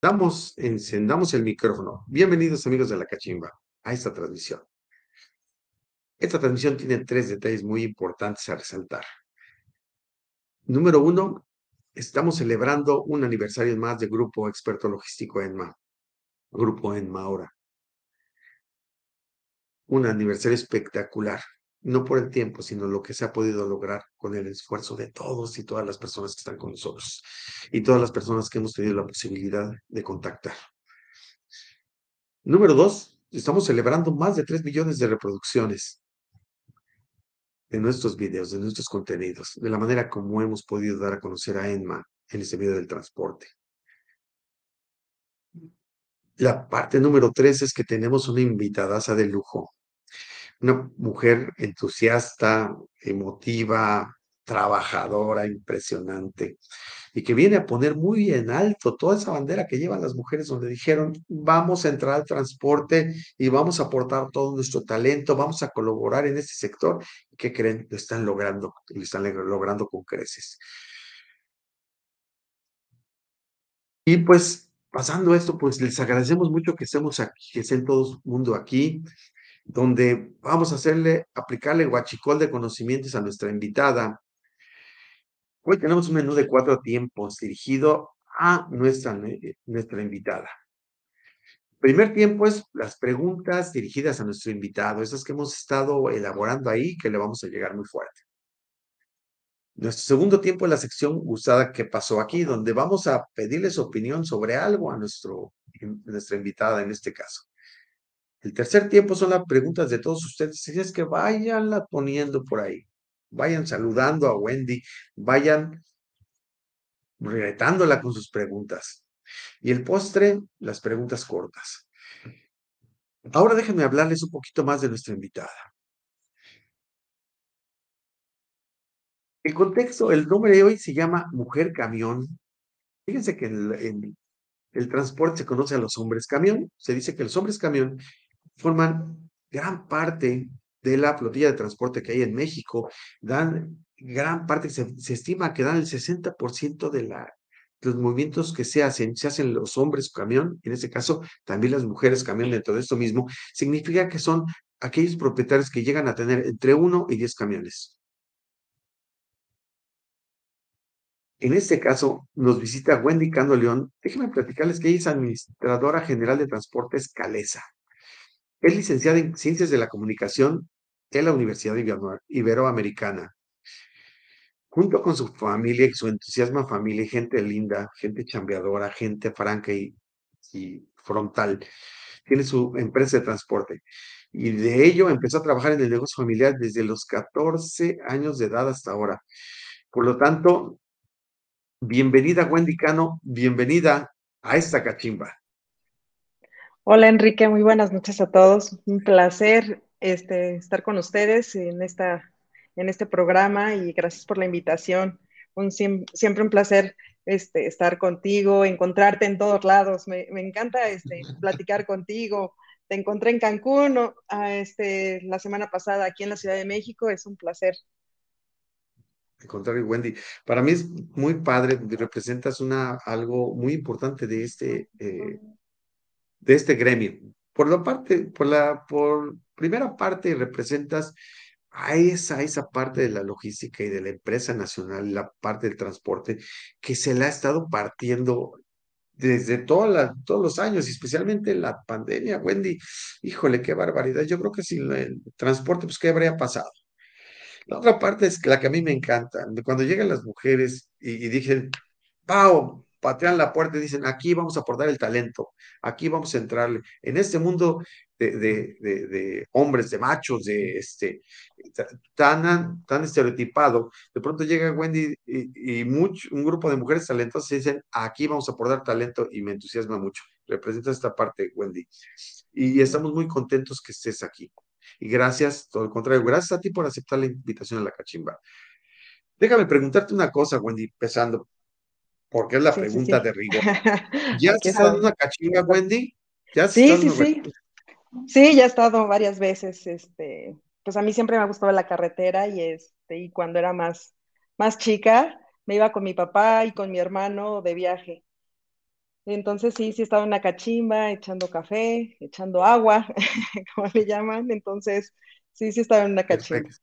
Damos, encendamos el micrófono. Bienvenidos amigos de la cachimba a esta transmisión. Esta transmisión tiene tres detalles muy importantes a resaltar. Número uno, estamos celebrando un aniversario más de Grupo Experto Logístico ENMA, Grupo ENMA ahora. Un aniversario espectacular no por el tiempo, sino lo que se ha podido lograr con el esfuerzo de todos y todas las personas que están con nosotros y todas las personas que hemos tenido la posibilidad de contactar. Número dos, estamos celebrando más de 3 millones de reproducciones de nuestros videos, de nuestros contenidos, de la manera como hemos podido dar a conocer a Enma en este video del transporte. La parte número tres es que tenemos una invitadaza de lujo, una mujer entusiasta, emotiva, trabajadora, impresionante, y que viene a poner muy en alto toda esa bandera que llevan las mujeres donde dijeron, vamos a entrar al transporte y vamos a aportar todo nuestro talento, vamos a colaborar en este sector. ¿Qué creen? Lo están logrando, lo están logrando con creces. Y pues pasando esto, pues les agradecemos mucho que estemos aquí, que estén todo el mundo aquí donde vamos a hacerle, aplicarle guachicol de conocimientos a nuestra invitada. Hoy tenemos un menú de cuatro tiempos dirigido a nuestra, nuestra invitada. Primer tiempo es las preguntas dirigidas a nuestro invitado, esas que hemos estado elaborando ahí, que le vamos a llegar muy fuerte. Nuestro segundo tiempo es la sección usada que pasó aquí, donde vamos a pedirle su opinión sobre algo a nuestro, nuestra invitada en este caso. El tercer tiempo son las preguntas de todos ustedes. Si es que váyanla poniendo por ahí. Vayan saludando a Wendy. Vayan retándola con sus preguntas. Y el postre, las preguntas cortas. Ahora déjenme hablarles un poquito más de nuestra invitada. El contexto, el nombre de hoy se llama Mujer Camión. Fíjense que en, el transporte se conoce a los hombres camión. Se dice que los hombres camión forman gran parte de la flotilla de transporte que hay en México, dan gran parte, se, estima que dan el 60% de los movimientos que se hacen, se hacen los hombres camión, en este caso también las mujeres camión dentro de esto mismo, significa que son aquellos propietarios que llegan a tener entre uno y diez camiones. En este caso, nos visita Wendy Cando León. Déjenme platicarles que ella es administradora general de transportes Calesa. Es licenciada en Ciencias de la Comunicación en la Universidad Iberoamericana. Junto con su familia y su entusiasma familia, gente linda, gente chambeadora, gente franca y, frontal, tiene su empresa de transporte. Y de ello empezó a trabajar en el negocio familiar desde los 14 años de edad hasta ahora. Por lo tanto, bienvenida Wendy Cano, bienvenida a esta cachimba. Hola Enrique, muy buenas noches a todos. Un placer este, estar con ustedes en, esta, en este programa y gracias por la invitación. Un, siempre un placer este, estar contigo, encontrarte en todos lados. Me, encanta este, platicar contigo. Te encontré en Cancún este, la semana pasada aquí en la Ciudad de México. Es un placer. Al Wendy, para mí es muy padre, representas una, algo muy importante de este, eh, de este gremio. Por la parte, por la por primera parte representas a esa, esa parte de la logística y de la empresa nacional, la parte del transporte, que se la ha estado partiendo desde todos los años, y especialmente la pandemia, Wendy. Híjole, qué barbaridad. Yo creo que sin el transporte, pues, ¿qué habría pasado? La otra parte es la que a mí me encanta, cuando llegan las mujeres y, y dicen, Pau, patean la puerta y dicen, aquí vamos a aportar el talento, aquí vamos a entrarle. En este mundo de, de, hombres, de machos, de este, tan, tan estereotipado, de pronto llega Wendy y, mucho, un grupo de mujeres talentosas dicen, aquí vamos a aportar talento y me entusiasma mucho. Representa esta parte, Wendy. Y, estamos muy contentos que estés aquí. Y gracias, todo el contrario, gracias a ti por aceptar la invitación a la cachimba. Déjame preguntarte una cosa, Wendy, empezando porque es la pregunta de rigor. ¿Ya has estado en una cachimba, Wendy? ¿Ya sí, sí, sí. Sí, ya he estado varias veces. Este, pues a mí siempre me ha gustado la carretera y, este, y cuando era más, más chica me iba con mi papá y con mi hermano de viaje. Entonces sí, sí estaba en una cachimba, echando café, echando agua, como le llaman. Entonces, sí, sí estaba en una cachimba. Perfecto.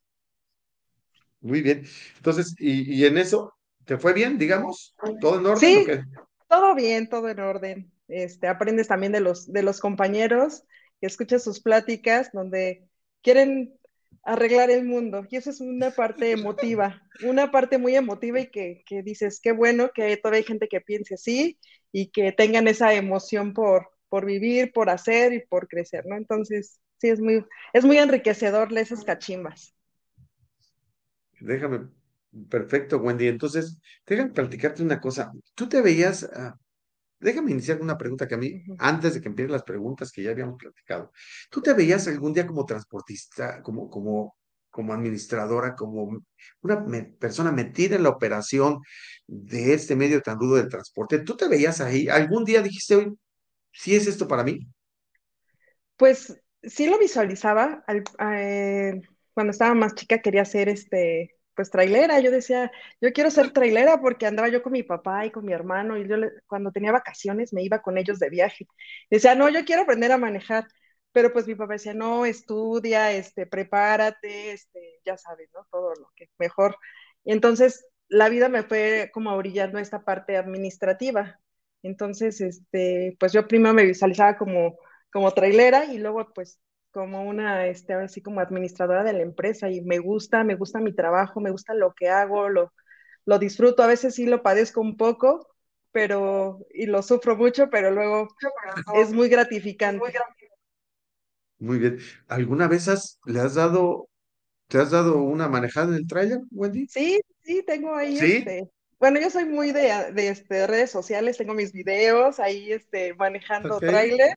Muy bien. Entonces, ¿y, y en eso te fue bien, digamos? ¿Todo en orden sí, o qué? Todo bien, todo en orden. Este, aprendes también de los, de los compañeros, escuchas sus pláticas donde quieren arreglar el mundo. Y eso es una parte emotiva, una parte muy emotiva y que, que dices, qué bueno que todavía hay gente que piense así y que tengan esa emoción por, por vivir, por hacer y por crecer, ¿no? Entonces, sí, es muy, es muy enriquecedor esas cachimbas. Déjame, perfecto, Wendy. Entonces, déjame platicarte una cosa. ¿Tú te veías, uh, déjame iniciar con una pregunta que a mí, antes de que empiecen las preguntas que ya habíamos platicado, ¿tú te veías algún día como transportista, como, como, como administradora, como una me, persona metida en la operación de este medio tan rudo del transporte? ¿Tú te veías ahí? ¿Algún día dijiste, hoy, sí es esto para mí? Pues sí lo visualizaba. Al, eh, cuando estaba más chica quería ser este pues trailera, yo decía, yo quiero ser trailera porque andaba yo con mi papá y con mi hermano y yo le, cuando tenía vacaciones me iba con ellos de viaje. Decía, no, yo quiero aprender a manejar, pero pues mi papá decía, no, estudia, este, prepárate, este, ya sabes, ¿no? Todo lo que mejor. Y entonces la vida me fue como orillando esta parte administrativa. Entonces, este, pues yo primero me visualizaba como, como trailera y luego pues como una, este, así como administradora de la empresa y me gusta, me gusta mi trabajo, me gusta lo que hago, lo, lo disfruto, a veces sí lo padezco un poco, pero, y lo sufro mucho, pero luego es muy gratificante. Muy bien. ¿Alguna vez has, le has dado, te has dado una manejada en el trailer, Wendy? Sí, sí, tengo ahí ¿Sí? este, bueno, yo soy muy de, de, este, redes sociales, tengo mis videos ahí este, manejando Okay. tráiler.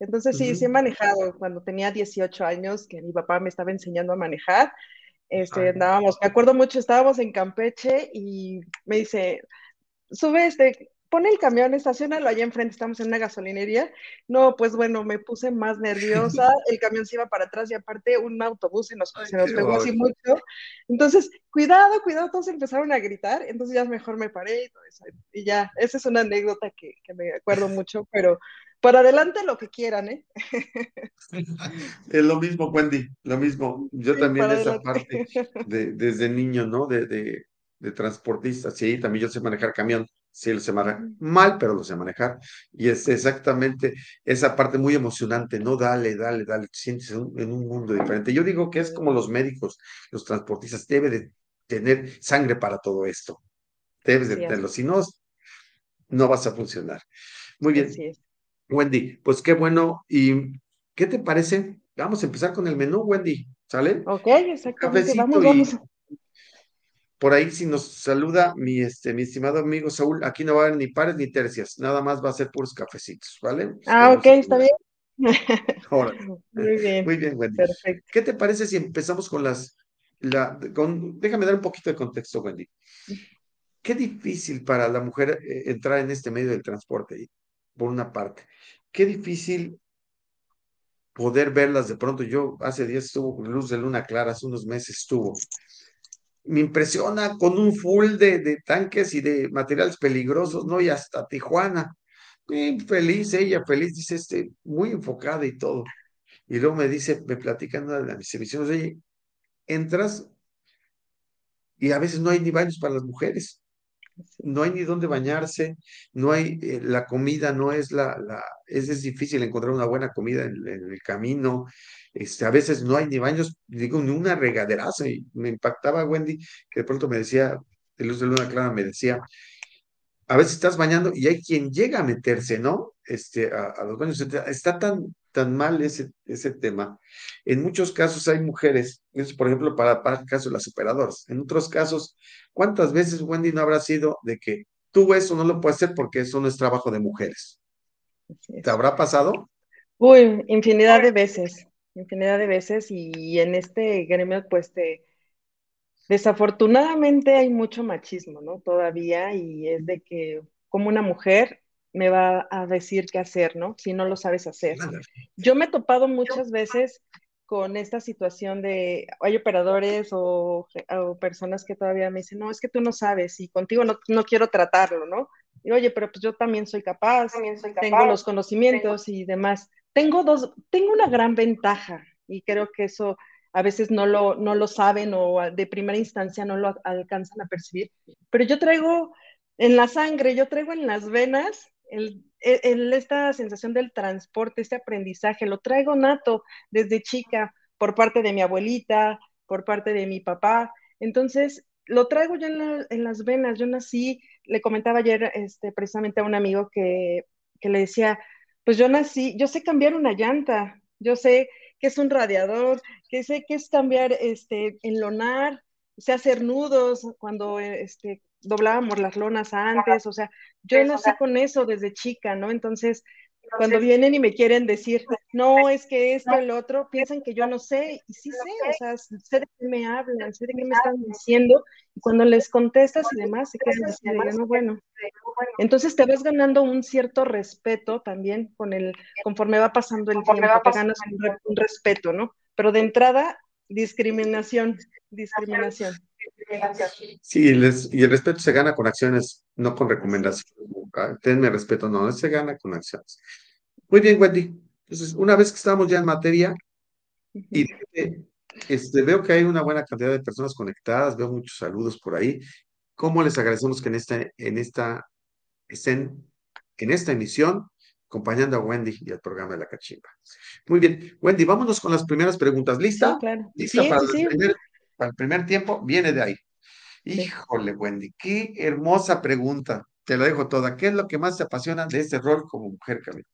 Entonces sí, sí he manejado cuando tenía 18 años, que mi papá me estaba enseñando a manejar. Este, Ah. andábamos, me acuerdo mucho, estábamos en Campeche y me dice, sube este, pone el camión, estacionalo allá enfrente, estamos en una gasolinería. No, pues bueno, me puse más nerviosa, el camión se iba para atrás y aparte un autobús se nos, Ay, se nos pegó así mucho. Entonces, cuidado, cuidado, todos empezaron a gritar, entonces ya mejor me paré y todo eso. Y ya, esa es una anécdota que, que me acuerdo mucho, pero para adelante lo que quieran, ¿eh? Es lo mismo, Wendy, lo mismo. Yo Sí, también esa adelante. parte de, desde niño, ¿no? De, de, de transportista, sí, también yo sé manejar camión, sí, lo sé manejar mal, pero lo sé manejar. Y es exactamente esa parte muy emocionante, ¿no? Dale, dale, dale, te sientes en un, mundo diferente. Yo digo que es como los médicos, los transportistas, debe de tener sangre para todo esto. Debes de tenerlo, si no, no vas a funcionar. Muy bien. Wendy, pues qué bueno. ¿Y qué te parece? Vamos a empezar con el menú, Wendy, ¿sale? Ok, exactamente, vamos, cafecito vamos. Por ahí si nos saluda mi, este, mi estimado amigo Saúl, aquí no va a haber ni pares ni tercias, nada más va a ser puros cafecitos, ¿vale? Ah, ok, está bien. Órale. Muy bien, Muy bien, Wendy. perfecto. ¿Qué te parece si empezamos con las, la, con, déjame dar un poquito de contexto, Wendy. Qué difícil para la mujer eh, entrar en este medio del transporte, por una parte. Qué difícil poder verlas de pronto. Yo hace días estuvo con Luz de Luna Clara, hace unos meses estuvo. Me impresiona con un full de, de tanques y de materiales peligrosos, ¿no? Y hasta Tijuana. Bien feliz, ella feliz, dice este, muy enfocada y todo. Y luego me dice, me platican una de mis emisiones, oye, entras y a veces no hay ni baños para las mujeres no hay ni dónde bañarse, no hay, eh, la comida no es la, es, difícil encontrar una buena comida en, el camino, este, a veces no hay ni baños, digo, ni una regaderaza, y me impactaba Wendy, que de pronto me decía, de Luz de Luna Clara me decía, a veces estás bañando y hay quien llega a meterse, ¿no? Este, a, a los baños, está tan, tan mal ese, ese tema. En muchos casos hay mujeres, eso por ejemplo para, para el caso de las operadoras. En otros casos, ¿cuántas veces, Wendy, no habrá sido de que tú eso no lo puedes hacer porque eso no es trabajo de mujeres? ¿Te habrá pasado? Uy, infinidad de veces, infinidad de veces y en este gremio pues te... Desafortunadamente hay mucho machismo, ¿no? Todavía y es de que como una mujer me va a decir qué hacer, ¿no? Si no lo sabes hacer. Yo me he topado muchas veces con esta situación de, hay operadores o, o, personas que todavía me dicen, no, es que tú no sabes y contigo no, no quiero tratarlo, ¿no? Y oye, pero pues yo también soy capaz, también soy capaz tengo los conocimientos tengo... y demás. Tengo dos, tengo una gran ventaja y creo que eso a veces no lo, no lo saben o de primera instancia no lo alcanzan a percibir, pero yo traigo en la sangre, yo traigo en las venas el, el, esta sensación del transporte, este aprendizaje, lo traigo nato desde chica por parte de mi abuelita, por parte de mi papá. Entonces, lo traigo yo en, en las venas. Yo nací, le comentaba ayer este, precisamente a un amigo que, que le decía, pues yo nací, yo sé cambiar una llanta, yo sé qué es un radiador, que sé qué es cambiar, este, enlonar, sé hacer nudos cuando este, doblábamos las lonas antes, o sea, yo nací con eso desde chica, ¿no? Entonces, cuando vienen y me quieren decir, no, es que esto, el otro, piensan que yo no sé, y sí sé, o sea, sé de qué me hablan, sé de qué me están diciendo, y cuando les contestas y demás, se quedan diciendo, no, bueno. Entonces te vas ganando un cierto respeto también con el, conforme va pasando el tiempo, te ganas un, un respeto, ¿no? Pero de entrada, discriminación, discriminación. Sí, les, y el respeto se gana con acciones, no con recomendaciones. Tenme respeto, no, se gana con acciones. Muy bien, Wendy. Entonces, una vez que estamos ya en materia, y este, veo que hay una buena cantidad de personas conectadas, veo muchos saludos por ahí. ¿Cómo les agradecemos que en esta, en esta, estén en esta emisión acompañando a Wendy y al programa de la cachimba? Muy bien, Wendy, vámonos con las primeras preguntas. ¿Lista? Sí, claro. ¿Lista sí, para, sí, para, el primer, tiempo? Viene de ahí. Híjole, Wendy, qué hermosa pregunta. Te la dejo toda. ¿Qué es lo que más te apasiona de este rol como mujer, Camila?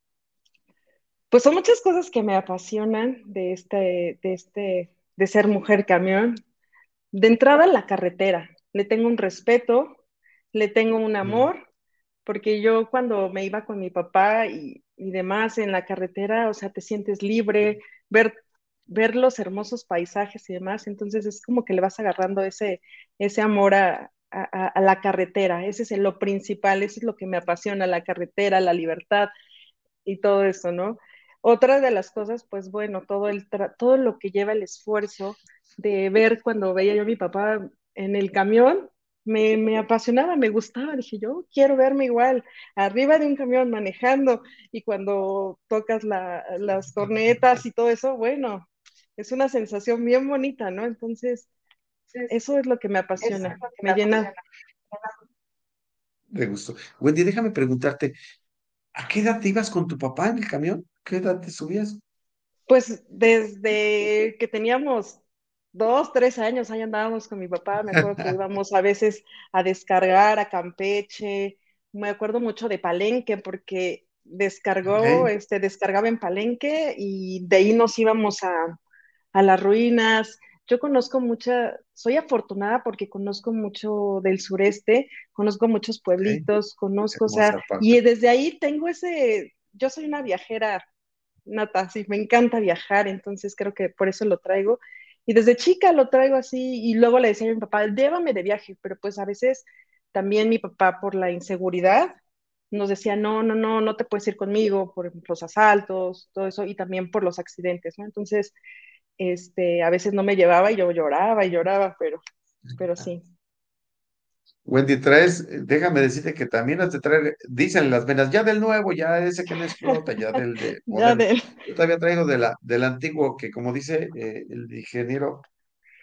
Pues son muchas cosas que me apasionan de este, de este, de ser mujer camión. De entrada, la carretera. Le tengo un respeto, le tengo un amor, porque yo cuando me iba con mi papá y, y demás en la carretera, o sea, te sientes libre, ver ver los hermosos paisajes y demás, entonces es como que le vas agarrando ese, ese amor a, a, la carretera, ese es lo principal, eso es lo que me apasiona, la carretera, la libertad y todo eso, ¿no? Otra de las cosas, pues bueno, todo, el todo lo que lleva el esfuerzo de ver cuando veía yo a mi papá en el camión, me, me, apasionaba, me gustaba, dije yo quiero verme igual, arriba de un camión manejando y cuando tocas la, las cornetas y todo eso, bueno, es una sensación bien bonita, ¿no? Entonces, eso es lo que me apasiona, que me, me llena. Me gustó. Wendy, déjame preguntarte, ¿a qué edad te ibas con tu papá en el camión? ¿Qué edad te subías? Pues desde que teníamos dos, tres años, ahí andábamos con mi papá, me acuerdo que íbamos a veces a descargar a Campeche, me acuerdo mucho de Palenque porque descargó, okay. este, descargaba en Palenque y de ahí nos íbamos a, a las ruinas. Yo conozco mucha, soy afortunada porque conozco mucho del sureste, conozco muchos pueblitos, okay. conozco, o sea, parte. y desde ahí tengo ese, yo soy una viajera nata, sí, me encanta viajar, entonces creo que por eso lo traigo. Y desde chica lo traigo así y luego le decía a mi papá, llévame de viaje, pero pues a veces también mi papá por la inseguridad nos decía, no, no, no, no te puedes ir conmigo por los asaltos, todo eso, y también por los accidentes, ¿no? Entonces, este, a veces no me llevaba y yo lloraba y lloraba, pero, pero sí. Wendy, traes, déjame decirte que también te trae, dicen las venas, ya del nuevo, ya ese que no explota, ya del de ya del... Yo todavía traigo de la, del antiguo, que como dice eh, el ingeniero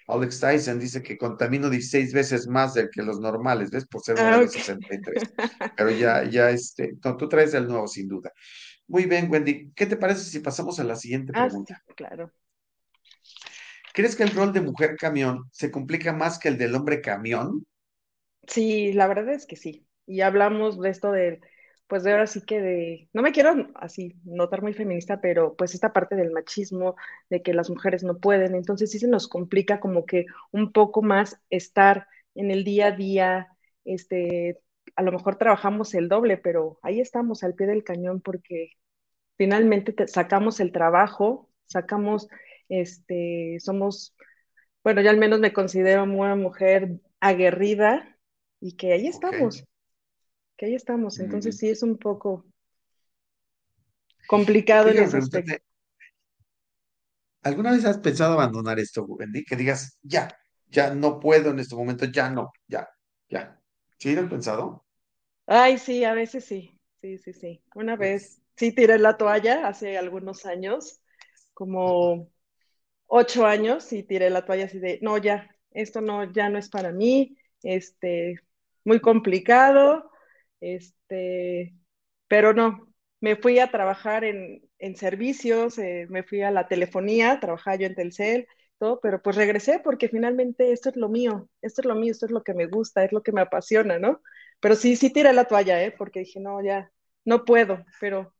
Alex Tyson, dice que contamino 16 veces más del que los normales, ¿ves? Por ser ah, okay. 63. Pero ya, ya, este, no, tú traes del nuevo, sin duda. Muy bien, Wendy, ¿qué te parece si pasamos a la siguiente pregunta? Ah, sí, claro. ¿Crees que el rol de mujer camión se complica más que el del hombre camión? Sí, la verdad es que sí. Y hablamos de esto de, pues de ahora sí que de, no me quiero así notar muy feminista, pero pues esta parte del machismo, de que las mujeres no pueden, entonces sí se nos complica como que un poco más estar en el día a día, este, a lo mejor trabajamos el doble, pero ahí estamos al pie del cañón porque finalmente te, sacamos el trabajo, sacamos, este, somos, bueno, yo al menos me considero una mujer aguerrida, y que ahí estamos, okay. que ahí estamos. Entonces sí es un poco complicado en ese aspecto. ¿Alguna vez has pensado abandonar esto, Wendy? Que digas, ya, ya no puedo en este momento, ya no, ya, ya. ¿Sí lo has pensado? Ay, sí, a veces sí, sí, sí, sí. Una vez sí tiré la toalla hace algunos años, como ocho años, y tiré la toalla así de, no, ya, esto no, ya no es para mí, este, muy complicado, este, pero no, me fui a trabajar en, en servicios, eh, me fui a la telefonía, trabajaba yo en Telcel, todo, pero pues regresé porque finalmente esto es lo mío, esto es lo mío, esto es lo que me gusta, es lo que me apasiona, ¿no? Pero sí, sí tiré la toalla, ¿eh? Porque dije, no, ya, no puedo, pero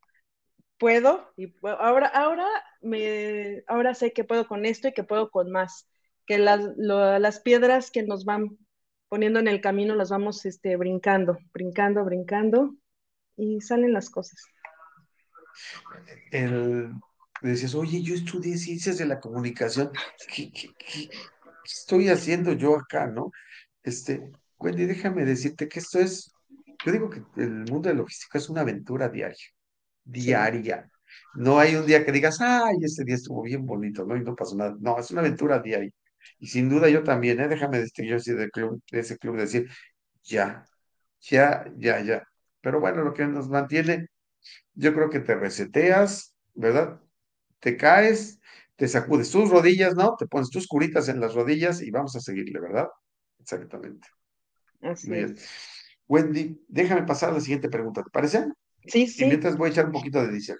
puedo y ahora, ahora, me, ahora sé que puedo con esto y que puedo con más, que las, las piedras que nos van poniendo en el camino las vamos este, brincando, brincando, brincando y salen las cosas. El, decías, oye, yo estudié ciencias de la comunicación, ¿qué, qué, qué- estoy haciendo yo acá, no? Este, Wendy, déjame decirte que esto es, yo digo que el mundo de logística es una aventura diaria, diaria. No hay un día que digas, ay, este día estuvo bien bonito, ¿no? Y no pasó nada. No, es una aventura diaria. Y sin duda yo también, ¿eh? Déjame decirte, yo soy del club, de ese club, decir, ya, ya, ya, ya. Pero bueno, lo que nos mantiene, yo creo que te reseteas, ¿verdad? Te caes, te sacudes tus rodillas, ¿no? Te pones tus curitas en las rodillas y vamos a seguirle, ¿verdad? Exactamente. así Muy bien. es. Wendy, déjame pasar a la siguiente pregunta, ¿te parece? Sí, Y sí. mientras voy a echar un poquito de diésel.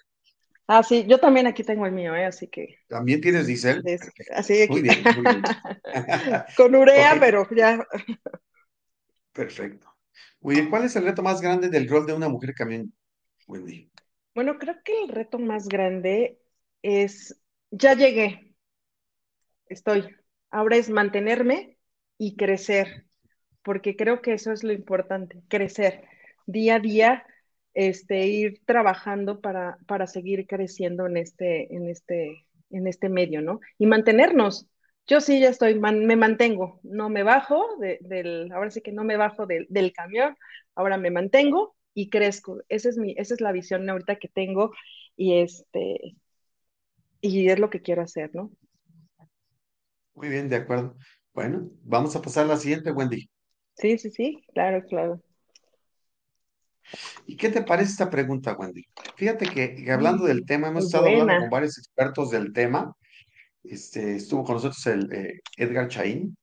Ah, sí, yo también aquí tengo el mío, ¿eh? Así que, ¿También tienes diésel? así Muy aquí. bien, muy bien. Con urea, pero ya. perfecto. Muy bien, ¿cuál es el reto más grande del rol de una mujer camión, Wendy? Bueno, creo que el reto más grande es, ya llegué, estoy. Ahora es mantenerme y crecer, porque creo que eso es lo importante, crecer día a día, este, ir trabajando para, para seguir creciendo en este, en este, en este medio, ¿no? Y mantenernos. Yo sí ya estoy, man- me mantengo, no me bajo de- del, ahora sí que no me bajo del, del camión, ahora me mantengo y crezco. Esa es mi, esa es la visión ahorita que tengo y este, y es lo que quiero hacer, ¿no? Muy bien, de acuerdo. Bueno, vamos a pasar a la siguiente, Wendy. Sí, sí, sí, claro, claro. ¿Y qué te parece esta pregunta, Wendy? Fíjate que, que hablando del Mm, tema, hemos estado hablando con varios expertos del tema. Este, estuvo con nosotros el eh, Edgar Chaín,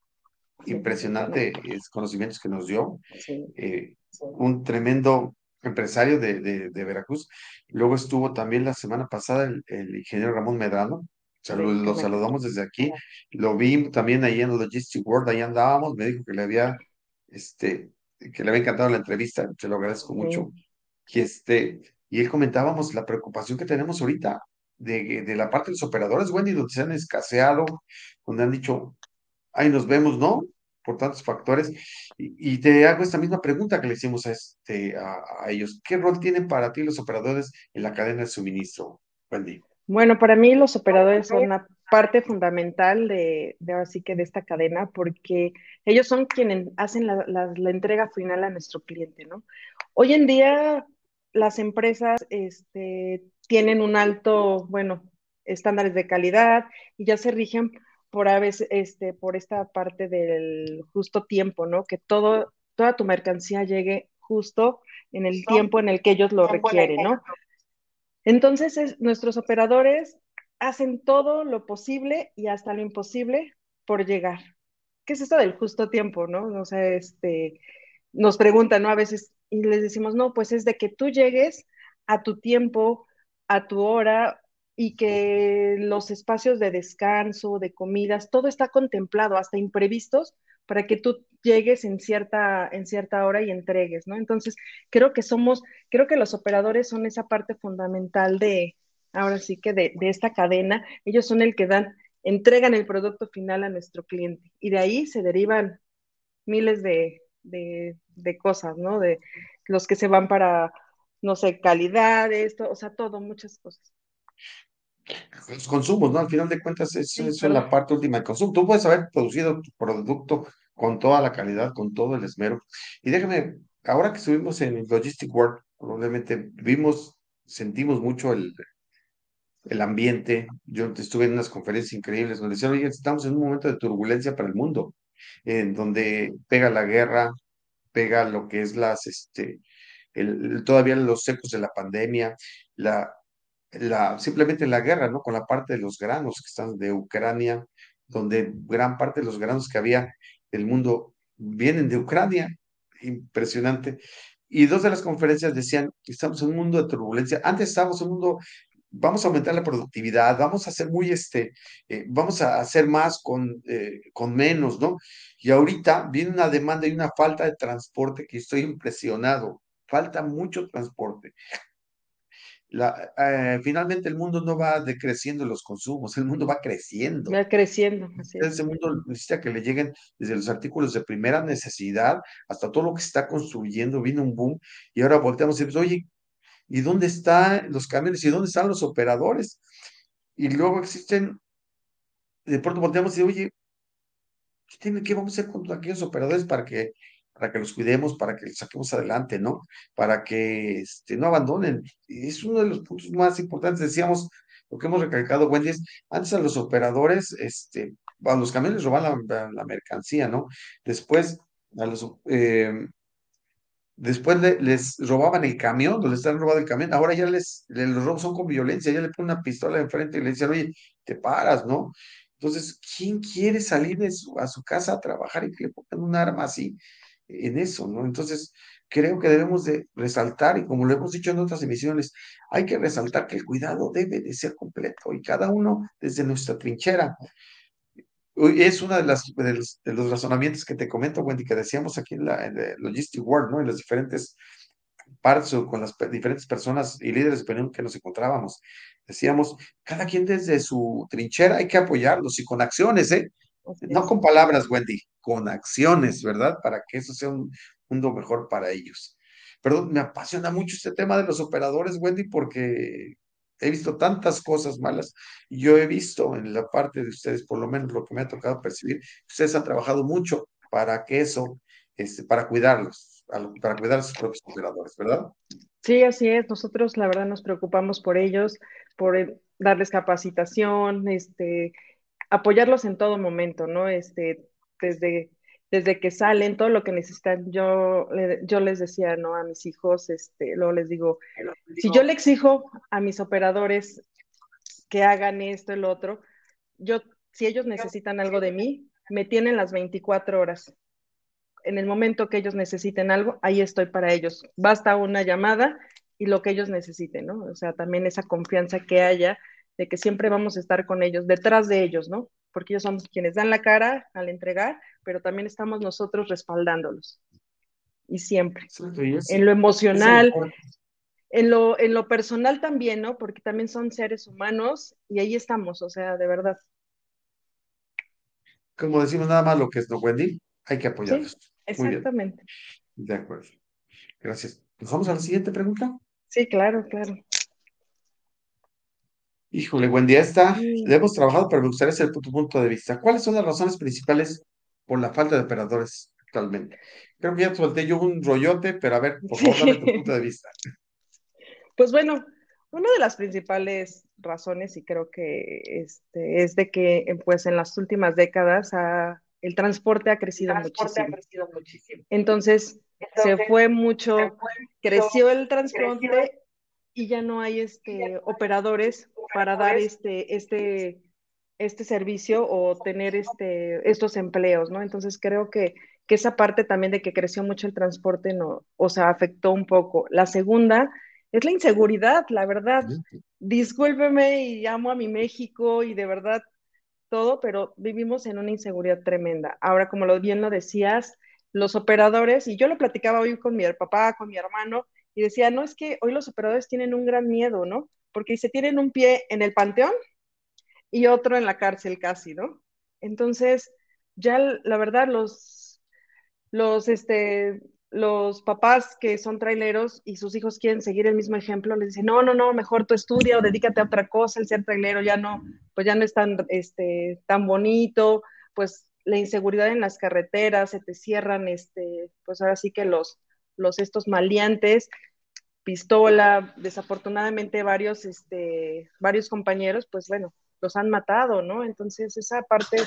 Sí, impresionante eh, conocimientos que nos dio. Sí, eh, un tremendo empresario de, de, de Veracruz. Luego estuvo también la semana pasada el, el ingeniero Ramón Medrano. Salu- sí, qué lo saludamos desde aquí. Lo vi también ahí en Logistic World, ahí andábamos. Me dijo que le había, este, que le había encantado la entrevista. Te lo agradezco mucho. Y, este, y él comentábamos la preocupación que tenemos ahorita de, de la parte de los operadores, Wendy, donde se han escaseado, donde han dicho, ahí nos vemos, ¿no? Por tantos factores. Y, y te hago esta misma pregunta que le hicimos a, este, a, a ellos. ¿Qué rol tienen para ti los operadores en la cadena de suministro, Wendy? Bueno, para mí los operadores son una parte fundamental de, de ahora sí que de esta cadena porque ellos son quienes hacen la, la- la entrega final a nuestro cliente, ¿no? Hoy en día las empresas este, tienen un alto, bueno, estándares de calidad y ya se rigen por a veces, este, por esta parte del justo tiempo, ¿no? Que todo, toda tu mercancía llegue justo en el tiempo en el que ellos lo requieren, ¿no? Entonces, es- nuestros operadores hacen todo lo posible y hasta lo imposible por llegar. ¿Qué es esto del justo tiempo, no? O sea, este, nos preguntan, ¿no? A veces, y les decimos, no, pues es de que tú llegues a tu tiempo, a tu hora, y que los espacios de descanso, de comidas, todo está contemplado, hasta imprevistos, para que tú llegues en cierta, en cierta hora y entregues, ¿no? Entonces, creo que somos, creo que los operadores son esa parte fundamental de, ahora sí que de, de esta cadena, ellos son el que dan, entregan el producto final a nuestro cliente, y de ahí se derivan miles de, de, de cosas, ¿no? De los que se van para, no sé, calidad, esto, o sea, todo, muchas cosas. Los consumos, ¿no? Al final de cuentas, eso, Sí, eso es la parte última de consumo. Tú puedes haber producido tu producto con toda la calidad, con todo el esmero. Y déjame, ahora que estuvimos en Logistic World, probablemente vimos, sentimos mucho el, el ambiente. Yo estuve en unas conferencias increíbles donde decían, oye, estamos en un momento de turbulencia para el mundo, en donde pega la guerra, pega lo que es las, este, todavía los ecos de la pandemia, la, la, simplemente la guerra, ¿no? Con la parte de los granos que están de Ucrania, donde gran parte de los granos que había del mundo vienen de Ucrania, impresionante. Y dos de las conferencias decían, estamos en un mundo de turbulencia. Antes estábamos en un mundo, vamos a aumentar la productividad, vamos a hacer muy, este, eh, vamos a hacer más con, eh, con menos, ¿no? Y ahorita viene una demanda y una falta de transporte que estoy impresionado. Falta mucho transporte. La, eh, finalmente el mundo no va decreciendo los consumos, el mundo va creciendo. Va creciendo, así es. Ese mundo necesita que le lleguen desde los artículos de primera necesidad hasta todo lo que se está construyendo, viene un boom, y ahora volteamos y decimos, oye, ¿y dónde están los camiones? ¿Y dónde están los operadores? Y luego existen, de pronto volteamos y oye, ¿qué, tiene, ¿qué vamos a hacer con aquellos operadores para que para que los cuidemos, para que los saquemos adelante, ¿no? Para que este, no abandonen. Y es uno de los puntos más importantes. Decíamos, lo que hemos recalcado, Wendy, es antes a los operadores, este, a los camiones roban la, mercancía, ¿no? Después, a los, eh, después les robaban el camión, les están robando el camión, ahora ya les, los robos son con violencia, ya le ponen una pistola enfrente y le dicen, oye, te paras, ¿no? Entonces, ¿quién quiere salir a su casa a trabajar y que le pongan un arma así? en eso, ¿no? Entonces, creo que debemos de resaltar, y como lo hemos dicho en otras emisiones, hay que resaltar que el cuidado debe de ser completo y cada uno desde nuestra trinchera. Es uno de, las, de, los, razonamientos que te comento, Wendy, que decíamos aquí en la, Logistic World, ¿no? En las diferentes partes o con las diferentes personas y líderes de opinión que nos encontrábamos. Decíamos, cada quien desde su trinchera hay que apoyarlos y con acciones, ¿eh? No con palabras, Wendy, con acciones, ¿verdad? Para que eso sea un mundo mejor para ellos. Perdón, me apasiona mucho este tema de los operadores, Wendy, porque he visto tantas cosas malas. Yo he visto en la parte de ustedes, por lo menos lo que me ha tocado percibir, ustedes han trabajado mucho para que eso, este, para cuidarlos, para cuidar a sus propios operadores, ¿verdad? Sí, así es. Nosotros, la verdad, nos preocupamos por ellos, por eh, darles capacitación, este, apoyarlos en todo momento, ¿no? Este, desde, desde que salen, todo lo que necesitan. Yo, yo les decía, ¿no? A mis hijos, este, luego les digo, si yo le exijo a mis operadores que hagan esto, el otro, yo, si ellos necesitan algo de mí, me tienen las 24 horas. En el momento que ellos necesiten algo, ahí estoy para ellos. Basta una llamada y lo que ellos necesiten, ¿no? O sea, también esa confianza que haya de que siempre vamos a estar con ellos, detrás de ellos, ¿no? Porque ellos son quienes dan la cara al entregar, pero también estamos nosotros respaldándolos. Y siempre. en lo emocional, en lo, en lo personal también, ¿no? Porque también son seres humanos y ahí estamos, o sea, de verdad. Como decimos nada más lo que es, ¿no, Wendy? Hay que apoyarlos. exactamente. De acuerdo. Gracias. ¿Nos vamos a la siguiente pregunta? Sí, claro, claro. Híjole, buen día. Está, le hemos trabajado, pero me gustaría saber tu punto de vista. ¿Cuáles son las razones principales por la falta de operadores actualmente? Creo que ya solté yo un rollote, pero a ver, por favor, dame tu punto de vista. Pues bueno, una de las principales razones, y creo que este, es de que pues en las últimas décadas el transporte ha crecido, muchísimo. ha crecido muchísimo. Entonces, se fue mucho, creció el transporte y ya no hay este, operadores para dar este, este, este servicio o tener este, estos empleos, ¿no? Entonces creo que, que esa parte también de que creció mucho el transporte, no, o sea, afectó un poco. La segunda es la inseguridad, la verdad. Discúlpeme y amo a mi México y de verdad todo, pero vivimos en una inseguridad tremenda. Ahora, como lo bien lo decías, los operadores, y yo lo platicaba hoy con mi papá, con mi hermano, y decía, no, es que hoy los operadores tienen un gran miedo, ¿no? Porque se tienen un pie en el panteón y otro en la cárcel casi, ¿no? Entonces, ya la verdad, los, los, este, los papás que son traileros y sus hijos quieren seguir el mismo ejemplo, les dicen, no, no, no, mejor tú estudia o dedícate a otra cosa, el ser trailero ya no, pues ya no es tan, este, tan bonito, pues la inseguridad en las carreteras, se te cierran, este, pues ahora sí que los, los estos maleantes, pistola, desafortunadamente varios, este, varios compañeros, pues bueno, los han matado, ¿no? Entonces esa parte,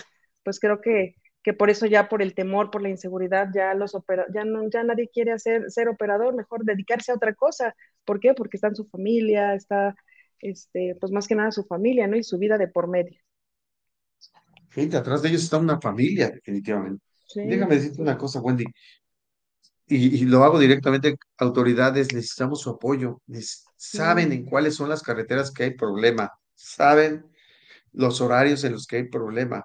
pues creo que, que por eso ya por el temor, por la inseguridad, ya los opera ya no, ya nadie quiere hacer, ser operador, mejor dedicarse a otra cosa. ¿Por qué? Porque está en su familia, está, este, pues más que nada su familia, ¿no? Y su vida de por medio. Gente, atrás de ellos está una familia, definitivamente. Déjame decirte una cosa, Wendy, y, lo hago directamente, autoridades, necesitamos su apoyo. Saben en cuáles son las carreteras que hay problema, saben los horarios en los que hay problema.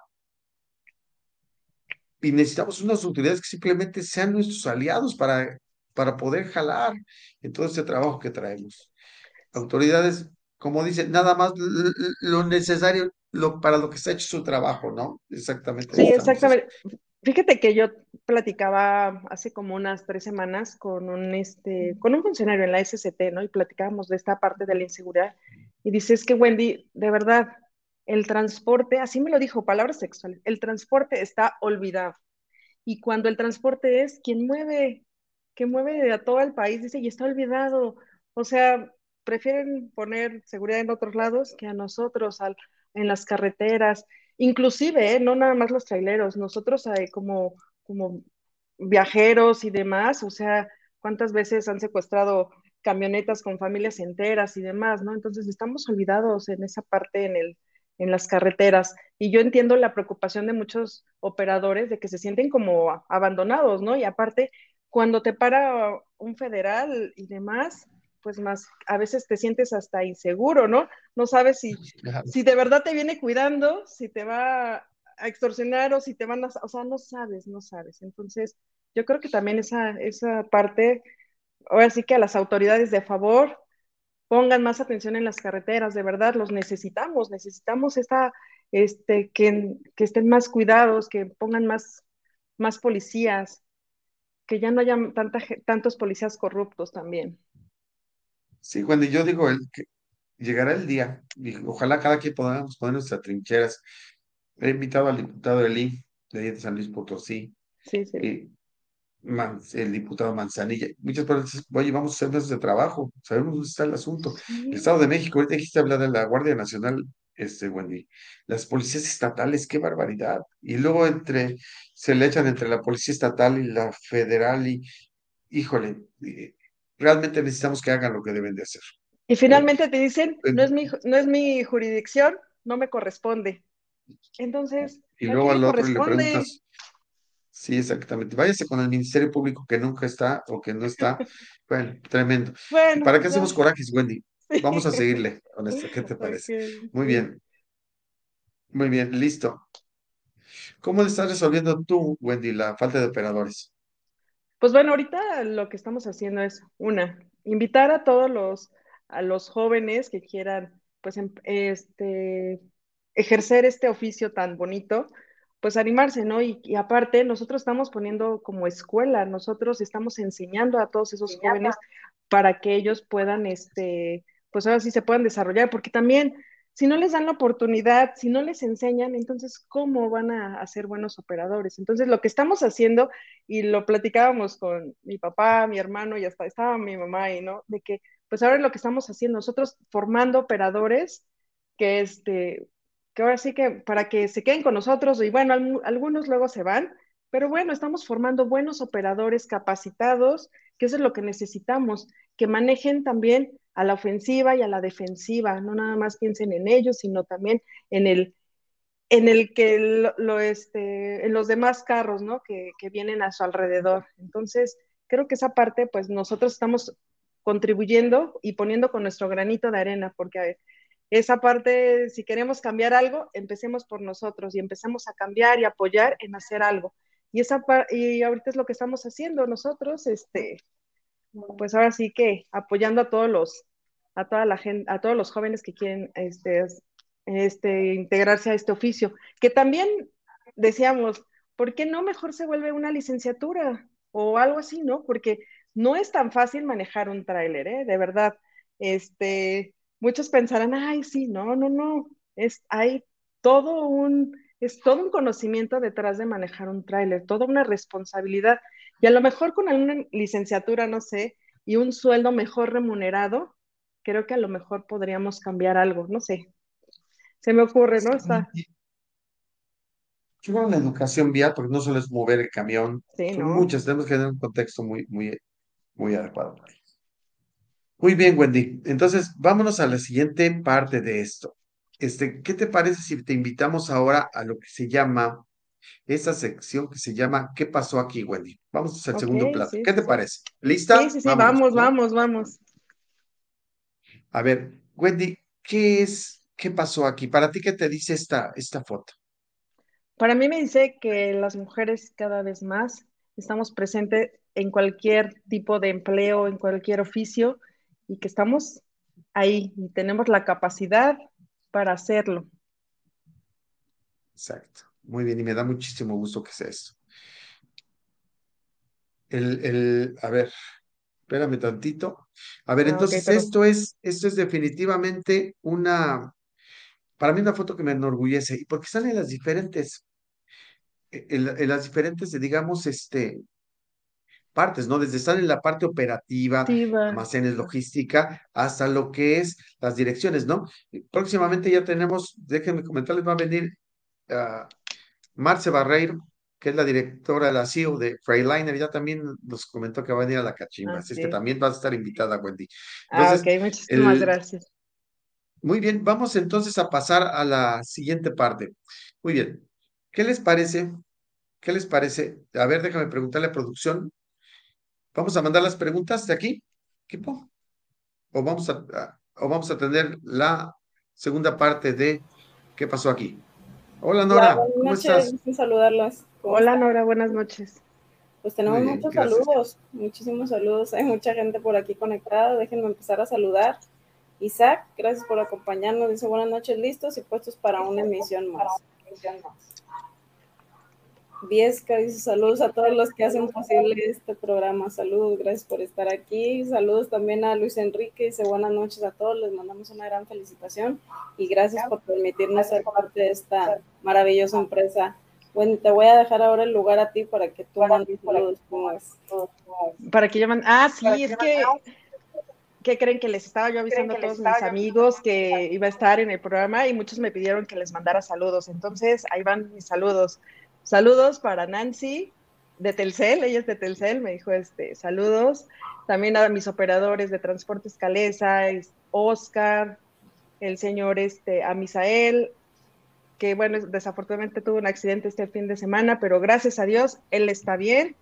Y necesitamos unas autoridades que simplemente sean nuestros aliados para, para poder jalar en todo este trabajo que traemos. Autoridades, como dicen, nada más lo necesario lo, para lo que se ha hecho su trabajo, ¿no? Exactamente. Sí, exactamente. Fíjate que yo platicaba hace como unas tres semanas con un, este, con un funcionario en la SCT, ¿no? Y platicábamos de esta parte de la inseguridad. Y dice, es que Wendy, de verdad, el transporte, así me lo dijo, palabras sexuales, el transporte está olvidado. Y cuando el transporte es quien mueve, que mueve a todo el país, dice, y está olvidado. O sea, prefieren poner seguridad en otros lados que a nosotros, al, en las carreteras, inclusive, ¿eh? no nada más los traileros, nosotros hay como, como viajeros y demás, o sea, cuántas veces han secuestrado camionetas con familias enteras y demás, ¿no? Entonces estamos olvidados en esa parte en el en las carreteras y yo entiendo la preocupación de muchos operadores de que se sienten como abandonados, ¿no? Y aparte, cuando te para un federal y demás, pues más, a veces te sientes hasta inseguro, ¿no? No sabes si, si de verdad te viene cuidando, si te va a extorsionar o si te van a, o sea, no sabes, no sabes. Entonces, yo creo que también esa, esa parte, ahora sí que a las autoridades de favor, pongan más atención en las carreteras, de verdad, los necesitamos, necesitamos esta, este, que, que estén más cuidados, que pongan más, más policías, que ya no haya tanta, tantos policías corruptos también. Sí, cuando yo digo el, que llegará el día, y ojalá cada quien podamos poner nuestras trincheras. He invitado al diputado Elí, de San Luis Potosí, sí, sí. el diputado Manzanilla. Muchas veces, oye, vamos a hacer meses de trabajo, sabemos dónde está el asunto. El Estado de México, ahorita dijiste hablar de la Guardia Nacional, este, Wendy, las policías estatales, qué barbaridad. Y luego entre, se le echan entre la policía estatal y la federal y, híjole, realmente necesitamos que hagan lo que deben de hacer. Y finalmente te dicen, no es mi, no es mi jurisdicción, no me corresponde. Entonces, y luego al otro le preguntas, sí, exactamente, váyase con el Ministerio Público que nunca está o que no está. Bueno, tremendo. Bueno, ¿Para qué hacemos corajes, Wendy? Vamos a seguirle con esto, ¿qué te parece? Muy bien. Muy bien, listo. ¿Cómo estás resolviendo tú, Wendy, la falta de operadores? Pues bueno, ahorita lo que estamos haciendo es, una, invitar a todos los, a los jóvenes que quieran, pues, em, este, ejercer este oficio tan bonito, pues animarse, ¿no? Y, aparte, nosotros estamos poniendo como escuela, nosotros estamos enseñando a todos esos jóvenes para que ellos puedan, este, pues ahora sí se puedan desarrollar, porque también si no les dan la oportunidad, si no les enseñan, entonces, ¿cómo van a, ser buenos operadores? Entonces, lo que estamos haciendo, y lo platicábamos con mi papá, mi hermano, y hasta estaba mi mamá ahí, ¿no? De que, pues ahora lo que estamos haciendo, nosotros formando operadores que, este, que ahora sí que para que se queden con nosotros, y bueno, algunos luego se van, pero bueno, estamos formando buenos operadores capacitados, que eso es lo que necesitamos, que manejen también a la ofensiva y a la defensiva, no nada más piensen en ellos, sino también en el, en el que lo, este, en los demás carros, ¿no? Que, que, vienen a su alrededor. Entonces, creo que esa parte, pues nosotros estamos contribuyendo y poniendo con nuestro granito de arena, porque esa parte, si queremos cambiar algo, empecemos por nosotros y empezamos a cambiar y apoyar en hacer algo. Y esa y ahorita es lo que estamos haciendo nosotros, este, pues ahora sí que apoyando a todos los, a toda la gente, a todos los jóvenes que quieren este, este, integrarse a este oficio, que también decíamos, ¿por qué no mejor se vuelve una licenciatura o algo así, no? Porque no es tan fácil manejar un tráiler, ¿eh? De verdad. Este, muchos pensarán, ay, sí, no, no, no, es, hay todo un, es todo un conocimiento detrás de manejar un tráiler, toda una responsabilidad. Y a lo mejor con alguna licenciatura, no sé, y un sueldo mejor remunerado, creo que a lo mejor podríamos cambiar algo, no sé. Se me ocurre, ¿no? Está. Yo creo la educación vial, porque no solo es mover el camión, Sí, son ¿no? muchas, tenemos que tener un contexto muy, muy, muy adecuado. Muy bien, Wendy. Entonces, vámonos a la siguiente parte de esto. Este, ¿qué te parece si te invitamos ahora a lo que se llama, esta sección que se llama ¿Qué pasó aquí, Wendy? Vamos al segundo plato. sí, ¿Qué sí, te sí. parece? Sí, ¿Lista? sí, sí, Vámonos, vamos, vamos, vamos. A ver, Wendy, ¿qué es, qué pasó aquí? Para ti, ¿qué te dice esta, esta foto? Para mí me dice que las mujeres cada vez más estamos presentes en cualquier tipo de empleo, en cualquier oficio y que estamos ahí y tenemos la capacidad para hacerlo. Exacto. Muy bien, y me da muchísimo gusto que sea esto. El, el, a ver, espérame tantito. A ver, Ah, entonces esto es, esto es definitivamente una, para mí una foto que me enorgullece, y porque están en las diferentes, en, en las diferentes, digamos, este, partes, ¿no? Desde estar en la parte operativa, almacenes, logística, hasta lo que es las direcciones, ¿no? Próximamente ya tenemos, déjenme comentarles, va a venir uh, Marce Barreiro, que es la directora de la CEO de Freightliner, ya también nos comentó que va a venir a la cachimba, así es que también vas a estar invitada, Wendy. Ah, Entonces, ok, muchísimas el, gracias. muy bien, vamos entonces a pasar a la siguiente parte. Muy bien, ¿qué les parece? ¿Qué les parece? A ver, déjame preguntarle a producción. ¿Vamos a mandar las preguntas de aquí, equipo? ¿O vamos a, a- o vamos a tener la segunda parte de qué pasó aquí? Hola Hola, Nora, buenas ¿cómo noches, estás? gusto en saludarlas. ¿Cómo Hola? Nora, buenas noches. Pues tenemos bien, muchos gracias. saludos, muchísimos saludos. Hay mucha gente por aquí conectada. Déjenme empezar a saludar. Isaac, gracias por acompañarnos. Dice buenas noches, listos y puestos para una emisión más. Viesca dice saludos a todos los que hacen posible este programa. Saludos, gracias por estar aquí. Saludos también a Luis Enrique. Dice buenas noches a todos. Les mandamos una gran felicitación y gracias por permitirnos ser parte de esta maravillosa empresa. Bueno, te voy a dejar ahora el lugar a ti para que tú mandes saludos. ¿Cómo es? Para que llaman. Ah, sí, es que. ¿Qué creen que les estaba yo avisando a todos mis amigos que iba a estar en el programa y muchos me pidieron que les mandara saludos? Entonces, ahí van mis saludos. Saludos para Nancy de Telcel, ella es de Telcel, me dijo este, saludos. También a mis operadores de Transportes Calesa, Oscar, el señor este, a Misael, que bueno, desafortunadamente tuvo un accidente este fin de semana, pero gracias a Dios, él está bien,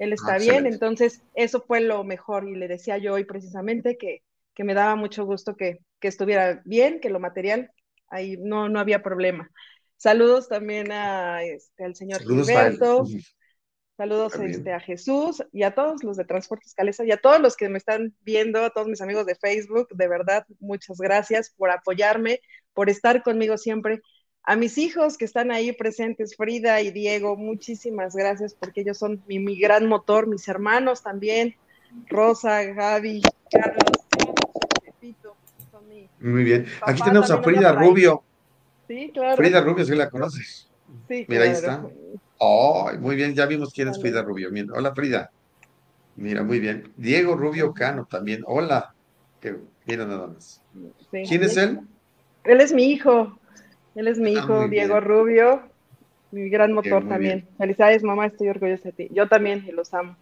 él está ah, bien, entonces eso fue lo mejor y le decía yo hoy precisamente que, que me daba mucho gusto que, que, estuviera bien, que lo material, ahí no, no había problema. Saludos también a, este, al señor Saludos Gilberto, saludos este, a Jesús y a todos los de Transportes Calesa y a todos los que me están viendo, a todos mis amigos de Facebook, de verdad, muchas gracias por apoyarme, por estar conmigo siempre a mis hijos que están ahí presentes, Frida y Diego, muchísimas gracias porque ellos son mi, mi gran motor, mis hermanos también, Rosa, Gaby, Carlos, Pepito, son mi, Muy bien. Aquí tenemos a Frida Rubio. Sí, claro. Frida Rubio, si la conoces. Sí, Mira, claro. ahí está. Oh, muy bien, ya vimos quién es Frida Rubio. Bien. Hola, Frida. Mira, muy bien. Diego Rubio Cano también. Hola. Mira nada más. Sí. ¿Quién es él? Él es mi hijo. Él es mi hijo, ah, Diego bien. Rubio, mi gran motor bien, también. Bien. Felicidades, mamá, estoy orgullosa de ti. Yo también, y los amo.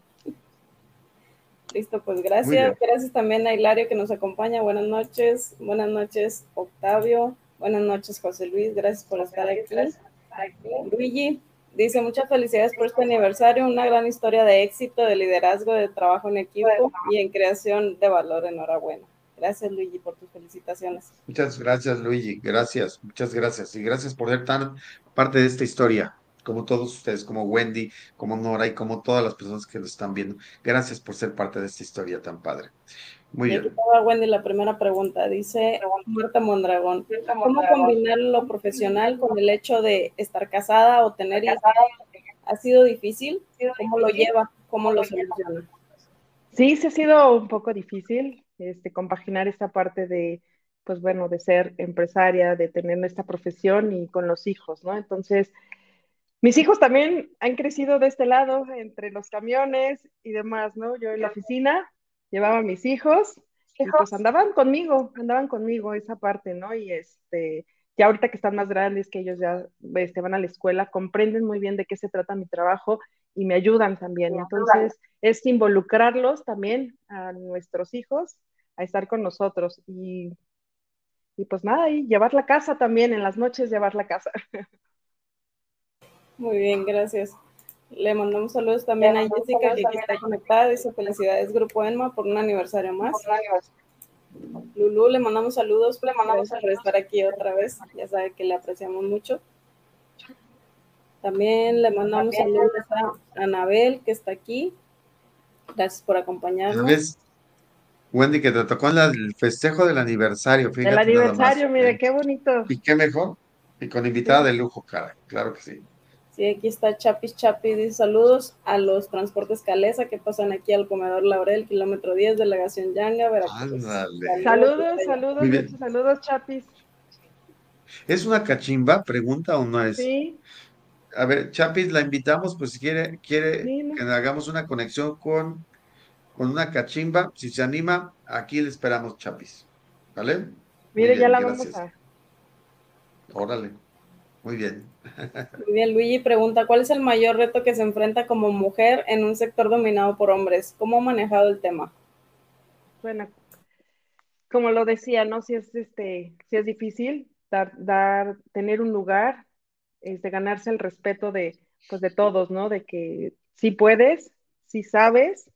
Listo, pues gracias. Gracias también a Hilario que nos acompaña. Buenas noches. Buenas noches, Octavio. Buenas noches, José Luis. Gracias por estar aquí. Luigi dice muchas felicidades por este aniversario. Una gran historia de éxito, de liderazgo, de trabajo en equipo y en creación de valor. Enhorabuena. Gracias, Luigi, por tus felicitaciones. Muchas gracias, Luigi. Gracias, muchas gracias. Y gracias por ser tan parte de esta historia, como todos ustedes, como Wendy, como Nora y como todas las personas que lo están viendo. Gracias por ser parte de esta historia tan padre. Muy y bien. a Wendy la primera pregunta. Dice Marta Mondragón, ¿cómo combinar lo profesional con el hecho de estar casada o tener hijos? ¿Ha sido difícil? ¿Cómo lo lleva? ¿Cómo lo soluciona? Sí, sí ha sido un poco difícil este, compaginar esta parte de, pues bueno, de ser empresaria, de tener esta profesión y con los hijos, ¿no? Entonces, mis hijos también han crecido de este lado, entre los camiones y demás, ¿no? Yo en la oficina llevaba a mis hijos y pues andaban conmigo, andaban conmigo esa parte, ¿no? Y este, ya ahorita que están más grandes, que ellos ya este, van a la escuela, comprenden muy bien de qué se trata mi trabajo y me ayudan también. Entonces, es involucrarlos también a nuestros hijos a estar con nosotros y, y pues nada, y llevar la casa también, en las noches llevar la casa. Muy bien, gracias. Le mandamos saludos también a Jessica, que está conectada. Dice felicidades, Grupo Enma, por un aniversario más. Lulu, le mandamos saludos. Le mandamos por estar aquí otra vez. Ya sabe que le apreciamos mucho. También le mandamos saludos a Anabel, que está aquí. Gracias por acompañarnos. Wendy, que te tocó en el festejo del aniversario. el aniversario, mire, ¿eh? qué bonito. Y qué mejor. Y con invitada de lujo, cara. Claro que sí. Sí, aquí está Chapis Chapis, dice saludos a los transportes Calesa que pasan aquí al comedor Laurel, kilómetro 10, delegación Yanga, Veracruz. Saludos, saludos, saludos, Chapis. ¿Es una cachimba? Pregunta o no es. Sí. A ver, Chapis, la invitamos, pues si quiere, quiere que hagamos una conexión con, con una cachimba. Si se anima, aquí le esperamos, Chapis. ¿Vale? Mire, ya la vamos a. Órale. Muy bien. Muy bien, Luigi pregunta, ¿cuál es el mayor reto que se enfrenta como mujer en un sector dominado por hombres? ¿Cómo ha manejado el tema? Bueno, como lo decía, ¿no? Si es este, si es difícil dar, dar, tener un lugar, de este, ganarse el respeto de, pues de todos, ¿no? De que sí puedes, sí sabes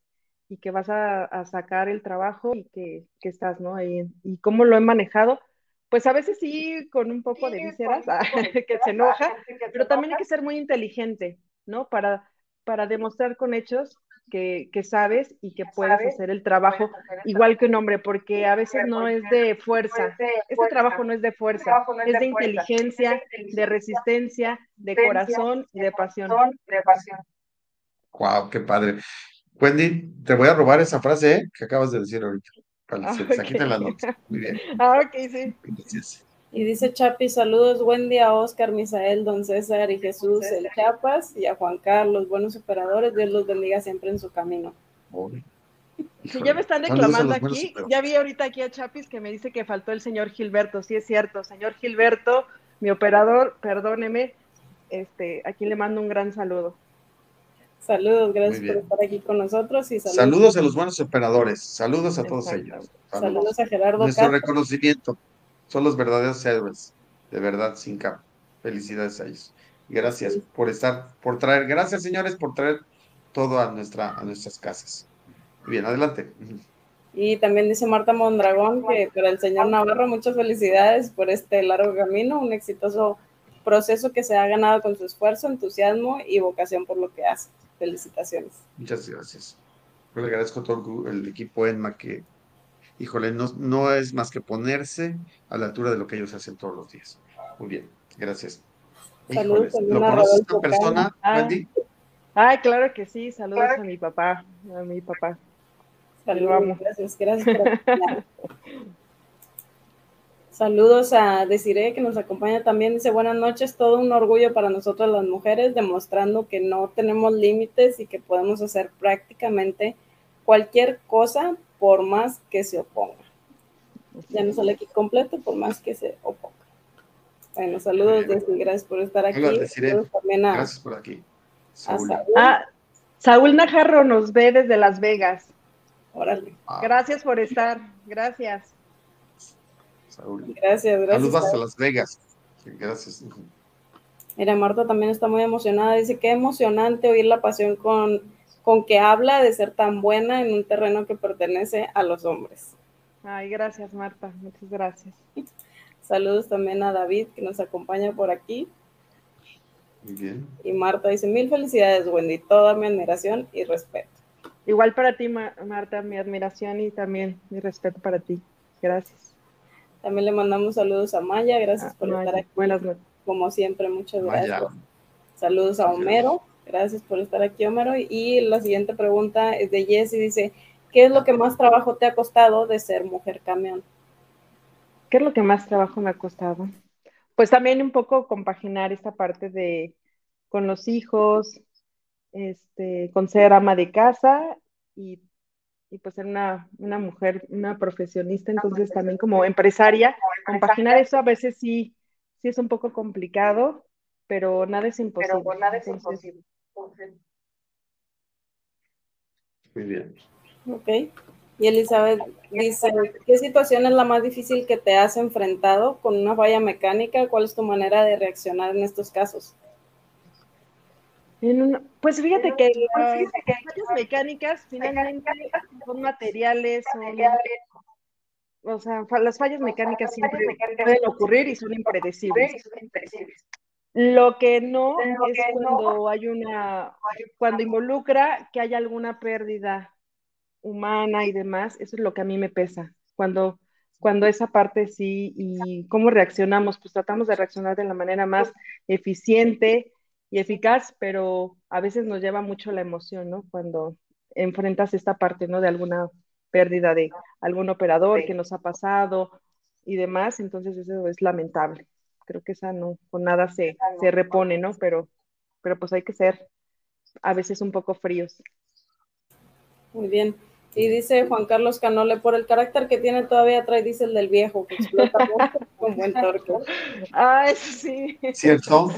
y que vas a, sacar el trabajo y que, que estás, ¿no? Ahí, y cómo lo he manejado, pues a veces sí con un poco de vísceras, que se enoja, pero también hay que ser muy inteligente, ¿no? Para, para demostrar con hechos que, sabes y que puedes hacer el trabajo igual que un hombre, porque a veces no es de fuerza. Este trabajo no es de fuerza, es de inteligencia, de resistencia, de corazón y de pasión. Wow, qué padre. Wendy, te voy a robar esa frase ¿eh? que acabas de decir ahorita. Ah, aquí te la nota. Muy bien. Ah, ok, sí. Y dice Chapi, saludos Wendy, a Oscar, Misael, Don César y Jesús, el Chiapas, y a Juan Carlos, buenos operadores, Dios los bendiga siempre en su camino. Si ya me están reclamando aquí, ya vi ahorita aquí a Chapis que me dice que faltó el señor Gilberto, sí es cierto, señor Gilberto, mi operador, perdóneme, este, aquí le mando un gran saludo. Saludos, gracias por estar aquí con nosotros. Y saludos, a los buenos operadores, saludos a todos ellos. Saludos, a Gerardo. Nuestro reconocimiento, son los verdaderos héroes, de verdad, sin cap. Felicidades a ellos. Gracias por estar, por traer, gracias señores por traer todo a, nuestra, a nuestras casas. Bien, adelante. Y también dice Marta Mondragón que para el señor Navarro, muchas felicidades por este largo camino, un exitoso proceso que se ha ganado con su esfuerzo, entusiasmo y vocación por lo que hace. Felicitaciones. Muchas gracias. Yo le agradezco a todo el equipo ENMA que, híjole, no, no es más que ponerse a la altura de lo que ellos hacen todos los días. Muy bien, gracias. Saludos ¿Lo conoces esta persona, ah. Ay, claro que sí. Saludos a mi papá, a mi papá. Saludos, gracias, gracias. Saludos a Desiree que nos acompaña también. Dice buenas noches, todo un orgullo para nosotras las mujeres, demostrando que no tenemos límites y que podemos hacer prácticamente cualquier cosa por más que se oponga. Ya no sale aquí completo, por más que se oponga. Bueno, saludos, Desiree, gracias por estar aquí. gracias por aquí. Saúl. Ah, Saúl Najarro nos ve desde Las Vegas. Órale. Ah. Gracias por estar, gracias. Gracias, gracias. Saludos hasta Las Vegas. Gracias. Mira, Marta también está muy emocionada. Dice, qué emocionante oír la pasión con, con que habla de ser tan buena en un terreno que pertenece a los hombres. Ay, gracias, Marta. Muchas gracias. Saludos también a David, que nos acompaña por aquí. Muy bien. Y Marta dice, mil felicidades, Wendy. Toda mi admiración y respeto. Igual para ti, Marta, mi admiración y también mi respeto para ti. Gracias. También le mandamos saludos a Maya, gracias ah, por estar aquí. Buenas noches. Como siempre, muchas gracias. Saludos a Homero, gracias por estar aquí, Homero. Y la siguiente pregunta es de Jessy, dice, ¿qué es lo que más trabajo te ha costado de ser mujer camión? ¿Qué es lo que más trabajo me ha costado? Pues también un poco compaginar esta parte de con los hijos, este, con ser ama de casa y y pues ser una, una mujer, una profesionista, entonces también como empresaria, compaginar eso a veces sí, sí es un poco complicado, pero nada es imposible. Pero nada es imposible. Muy bien. Ok. Y Elizabeth dice, ¿qué situación es la más difícil que te has enfrentado con una falla mecánica? ¿Cuál es tu manera de reaccionar en estos casos? Pues fíjate que las fallas mecánicas finalmente son materiales, son, o sea, las fallas mecánicas siempre pueden ocurrir y son impredecibles. Lo que no es cuando hay una, cuando involucra que haya alguna pérdida humana y demás, eso es lo que a mí me pesa. Cuando, cuando esa parte sí, y cómo reaccionamos, pues tratamos de reaccionar de la manera más eficiente y eficaz, pero a veces nos lleva mucho la emoción, ¿no? Cuando enfrentas esta parte, ¿no? De alguna pérdida de algún operador que nos ha pasado y demás, entonces eso es lamentable. Creo que esa no, con nada se, se repone, ¿no? Pero, pero pues hay que ser a veces un poco fríos. Muy bien. Y dice Juan Carlos Canole, por el carácter que tiene todavía trae el del viejo, que explota con buen torque. Ah, sí. ¿Cierto?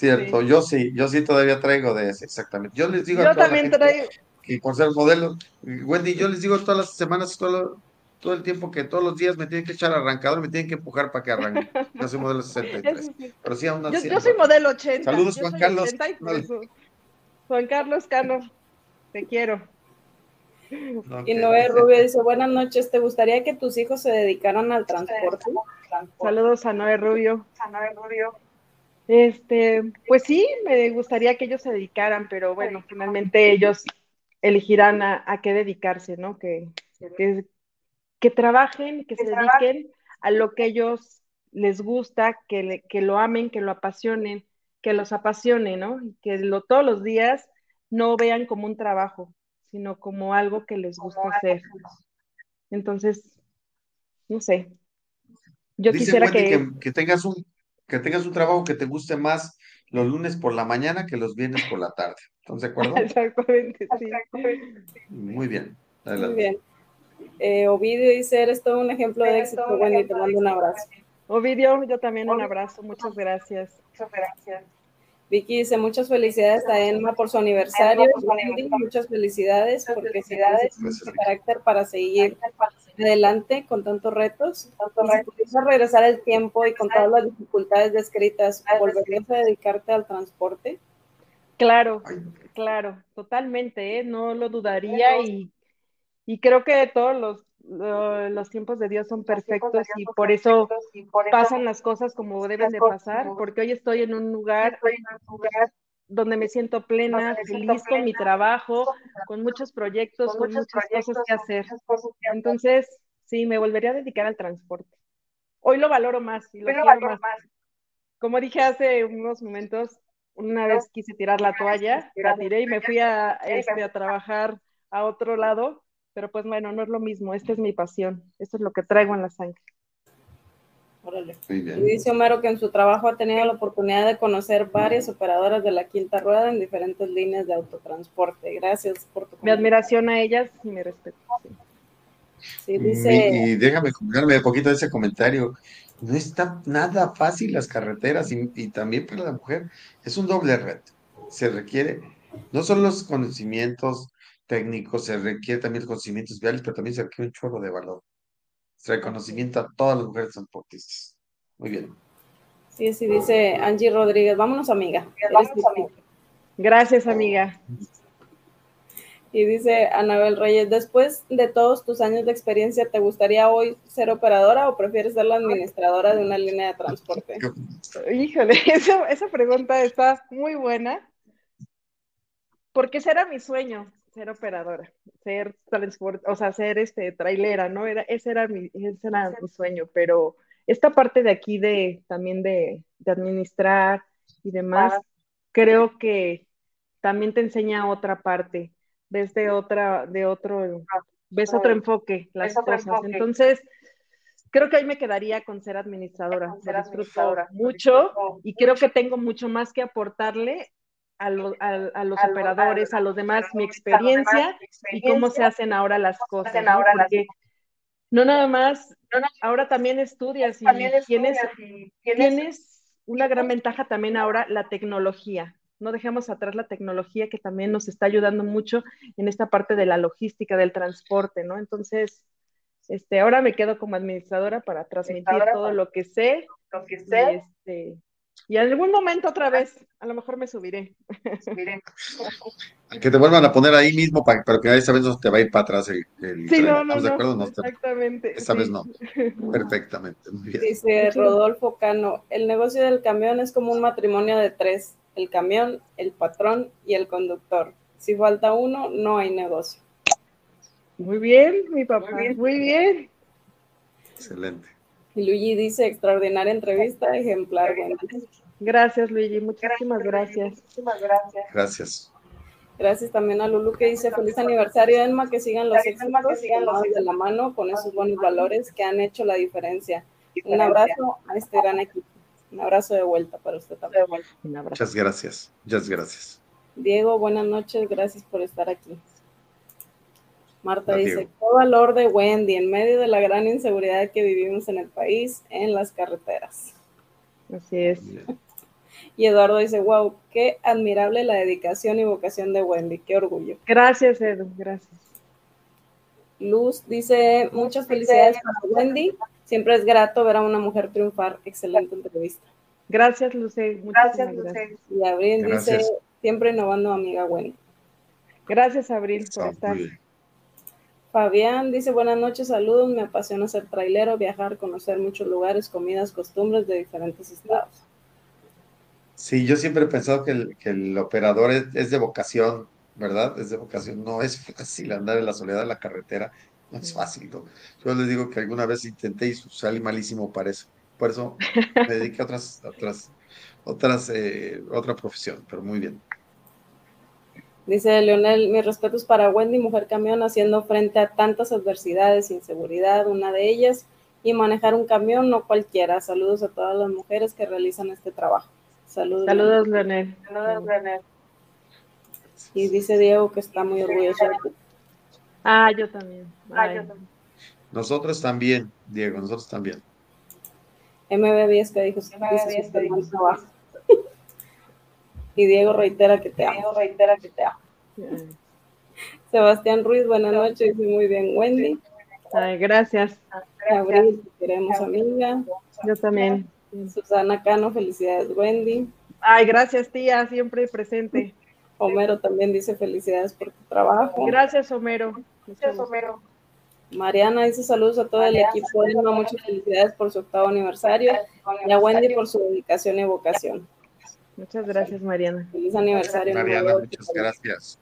Cierto, yo sí, yo sí todavía traigo de ese, exactamente. Yo les digo yo a toda también traigo. Y por ser modelo, Wendy, yo les digo todas las semanas, todo, todo el tiempo que todos los días me tienen que echar arrancador, me tienen que empujar para que arranque. Yo soy modelo 63. Pero sí, aún así, yo, yo soy modelo 80. Saludos, Juan Carlos. Juan Carlos Cano, te quiero. Y Noé Rubio dice, buenas noches, ¿te gustaría que tus hijos se dedicaran al transporte? Saludos a Noé Rubio. Este, pues sí, me gustaría que ellos se dedicaran, pero bueno, finalmente ellos elegirán a, qué dedicarse, ¿no? Que, que, trabajen, que se dediquen a lo que ellos les gusta, que, que lo amen, que lo apasionen, que los apasione, ¿no? Y que lo, todos los días no vean como un trabajo, sino como algo que les gusta hacer. Entonces, no sé. Yo quisiera que... que... tengas un que tengas un trabajo que te guste más los lunes por la mañana que los viernes por la tarde. ¿Estás de acuerdo? Exactamente, sí. Muy bien. Muy bien. Eh, Ovidio dice, eres todo un ejemplo de éxito, Wendy, te mando un abrazo. Ovidio, yo también un abrazo, muchas gracias. Muchas gracias. Vicky dice muchas felicidades a Emma por su aniversario. muchas felicidades porque felicidades su carácter para seguir adelante con tantos retos. Si regresar el tiempo y con todas las dificultades descritas, ¿volverías a dedicarte al transporte? Claro, claro, totalmente, ¿eh? no lo dudaría y, y creo que todos los los tiempos de Dios son perfectos y por eso pasan las cosas como deben de pasar, porque hoy estoy en un lugar donde me siento plena, feliz con mi trabajo, con muchos proyectos, con muchas cosas que hacer. Entonces, sí, me volvería a dedicar al transporte. Hoy lo valoro más y lo quiero más. Como dije hace unos momentos, una vez quise tirar la toalla, la tiré y me fui a, este, a trabajar a otro lado pero pues bueno, no es lo mismo, esta es mi pasión, esto es lo que traigo en la sangre. Órale. Y dice Homero que en su trabajo ha tenido la oportunidad de conocer varias operadoras de la quinta rueda en diferentes líneas de autotransporte. Gracias por tu Mi admiración a ellas y mi respeto. Sí. dice... Y, déjame comunicarme un poquito de ese comentario. No está nada fácil las carreteras y, y también para la mujer. Es un doble reto. Se requiere no solo los conocimientos técnico, se requiere también conocimientos viales, pero también se requiere un chorro de valor. Reconocimiento a todas las mujeres transportistas. Muy bien. Sí, sí, dice Angie Rodríguez. Vámonos, amiga. Gracias, amiga. Y dice Anabel Reyes, después de todos tus años de experiencia, ¿te gustaría hoy ser operadora o prefieres ser la administradora de una línea de transporte? Híjole, esa, esa pregunta está muy buena, porque ese era mi sueño ser operadora, ser transport, o sea, ser este trailera, ¿no? Era, ese era mi, ese era mi sueño, pero esta parte de aquí de también de, de administrar y demás, creo que también te enseña otra parte, desde otra, de otro, ves otro enfoque las cosas. Entonces, creo que ahí me quedaría con ser administradora. Ser administradora mucho y creo que tengo mucho más que aportarle a, a, los operadores, a los demás, mi experiencia y cómo se hacen ahora las cosas. No nada más, ahora también estudias y tienes, tienes una gran ventaja también ahora la tecnología. No dejemos atrás la tecnología que también nos está ayudando mucho en esta parte de la logística, del transporte, ¿no? Entonces, este, ahora me quedo como administradora para transmitir todo lo que sé. Lo que sé. Y, este, y en algún momento otra vez, a lo mejor me subiré. que te vuelvan a poner ahí mismo, para, pero que esta vez no te va a ir para atrás el, Sí, no, no, no, exactamente. Esta vez no. Perfectamente, muy bien. Dice Rodolfo Cano, el negocio del camión es como un matrimonio de tres, el camión, el patrón y el conductor. Si falta uno, no hay negocio. Muy bien, mi papá, muy bien. Excelente. Y Luigi dice, extraordinaria entrevista, ejemplar. Gracias, Luigi, muchísimas gracias. Muchísimas gracias. Gracias. Gracias también a Lulu que dice feliz aniversario, Enma, que sigan los éxitos, que sigan los de la mano con esos buenos valores que han hecho la diferencia. Un abrazo a este gran equipo. Un abrazo de vuelta para usted también. Muchas gracias. Muchas gracias. Diego, buenas noches. Gracias por estar aquí. Marta dice, ¿qué valor de Wendy en medio de la gran inseguridad que vivimos en el país, en las carreteras? Así es. Y Eduardo dice, wow, qué admirable la dedicación y vocación de Wendy, qué orgullo. Gracias, Edu, gracias. Luz dice, muchas felicidades para Wendy. Siempre es grato ver a una mujer triunfar. Excelente entrevista. Gracias, Luce. Gracias, Luce. Y Abril dice, siempre innovando, amiga Wendy. Gracias, Abril, por estar. Fabián dice, buenas noches, saludos, me apasiona ser trailero, viajar, conocer muchos lugares, comidas, costumbres de diferentes estados. Sí, yo siempre he pensado que el, operador es, de vocación, ¿verdad? Es de vocación, no es fácil andar en la soledad de la carretera, no es fácil. Yo les digo que alguna vez intenté y salí malísimo para eso, por eso me dediqué a otras, otras, otras, eh, otra profesión, pero muy bien. Dice Leonel, mis respetos para Wendy, mujer camión, haciendo frente a tantas adversidades, inseguridad, una de ellas, y manejar un camión no cualquiera. Saludos a todas las mujeres que realizan este trabajo. Saludos, Saludos Leonel. Saludos, Leonel. Y dice Diego que está muy orgulloso de Ah, yo también. Ah, yo también. Nosotros también, Diego, nosotros también. MB10 que dijo, MB10 que dijo trabajo. Y Diego reitera que te amo. Diego reitera que te amo. Sebastián Ruiz, buenas noches. Muy bien, Wendy. Ay, gracias. Gabriel, queremos amiga. Yo también. Susana Cano, felicidades, Wendy. Ay, gracias, tía, siempre presente. Homero también dice felicidades por tu trabajo. Gracias, Homero. Gracias, Homero. Mariana dice saludos a todo el equipo. Muchas felicidades por su octavo aniversario y a Wendy por su dedicación y vocación. Muchas gracias, Mariana. Feliz aniversario. Mariana, muchas gracias.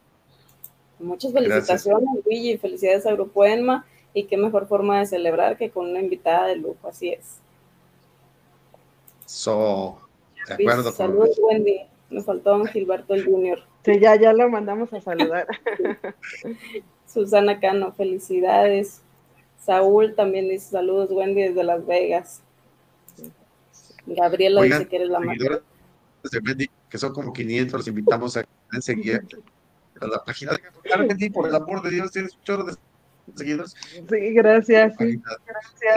Muchas felicitaciones, Luigi, y felicidades a Grupo Enma. Y qué mejor forma de celebrar que con una invitada de lujo, así es. So, de acuerdo. Saludos, Wendy. Nos faltó don Gilberto el Junior. Sí, ya, ya lo mandamos a saludar. Susana Cano, felicidades. Saúl también dice saludos, Wendy, desde Las Vegas. Gabriela dice que eres la mejor que son como 500, los invitamos a seguir a la página de por el amor de Dios, tienes un chorro de seguidores. Sí, gracias.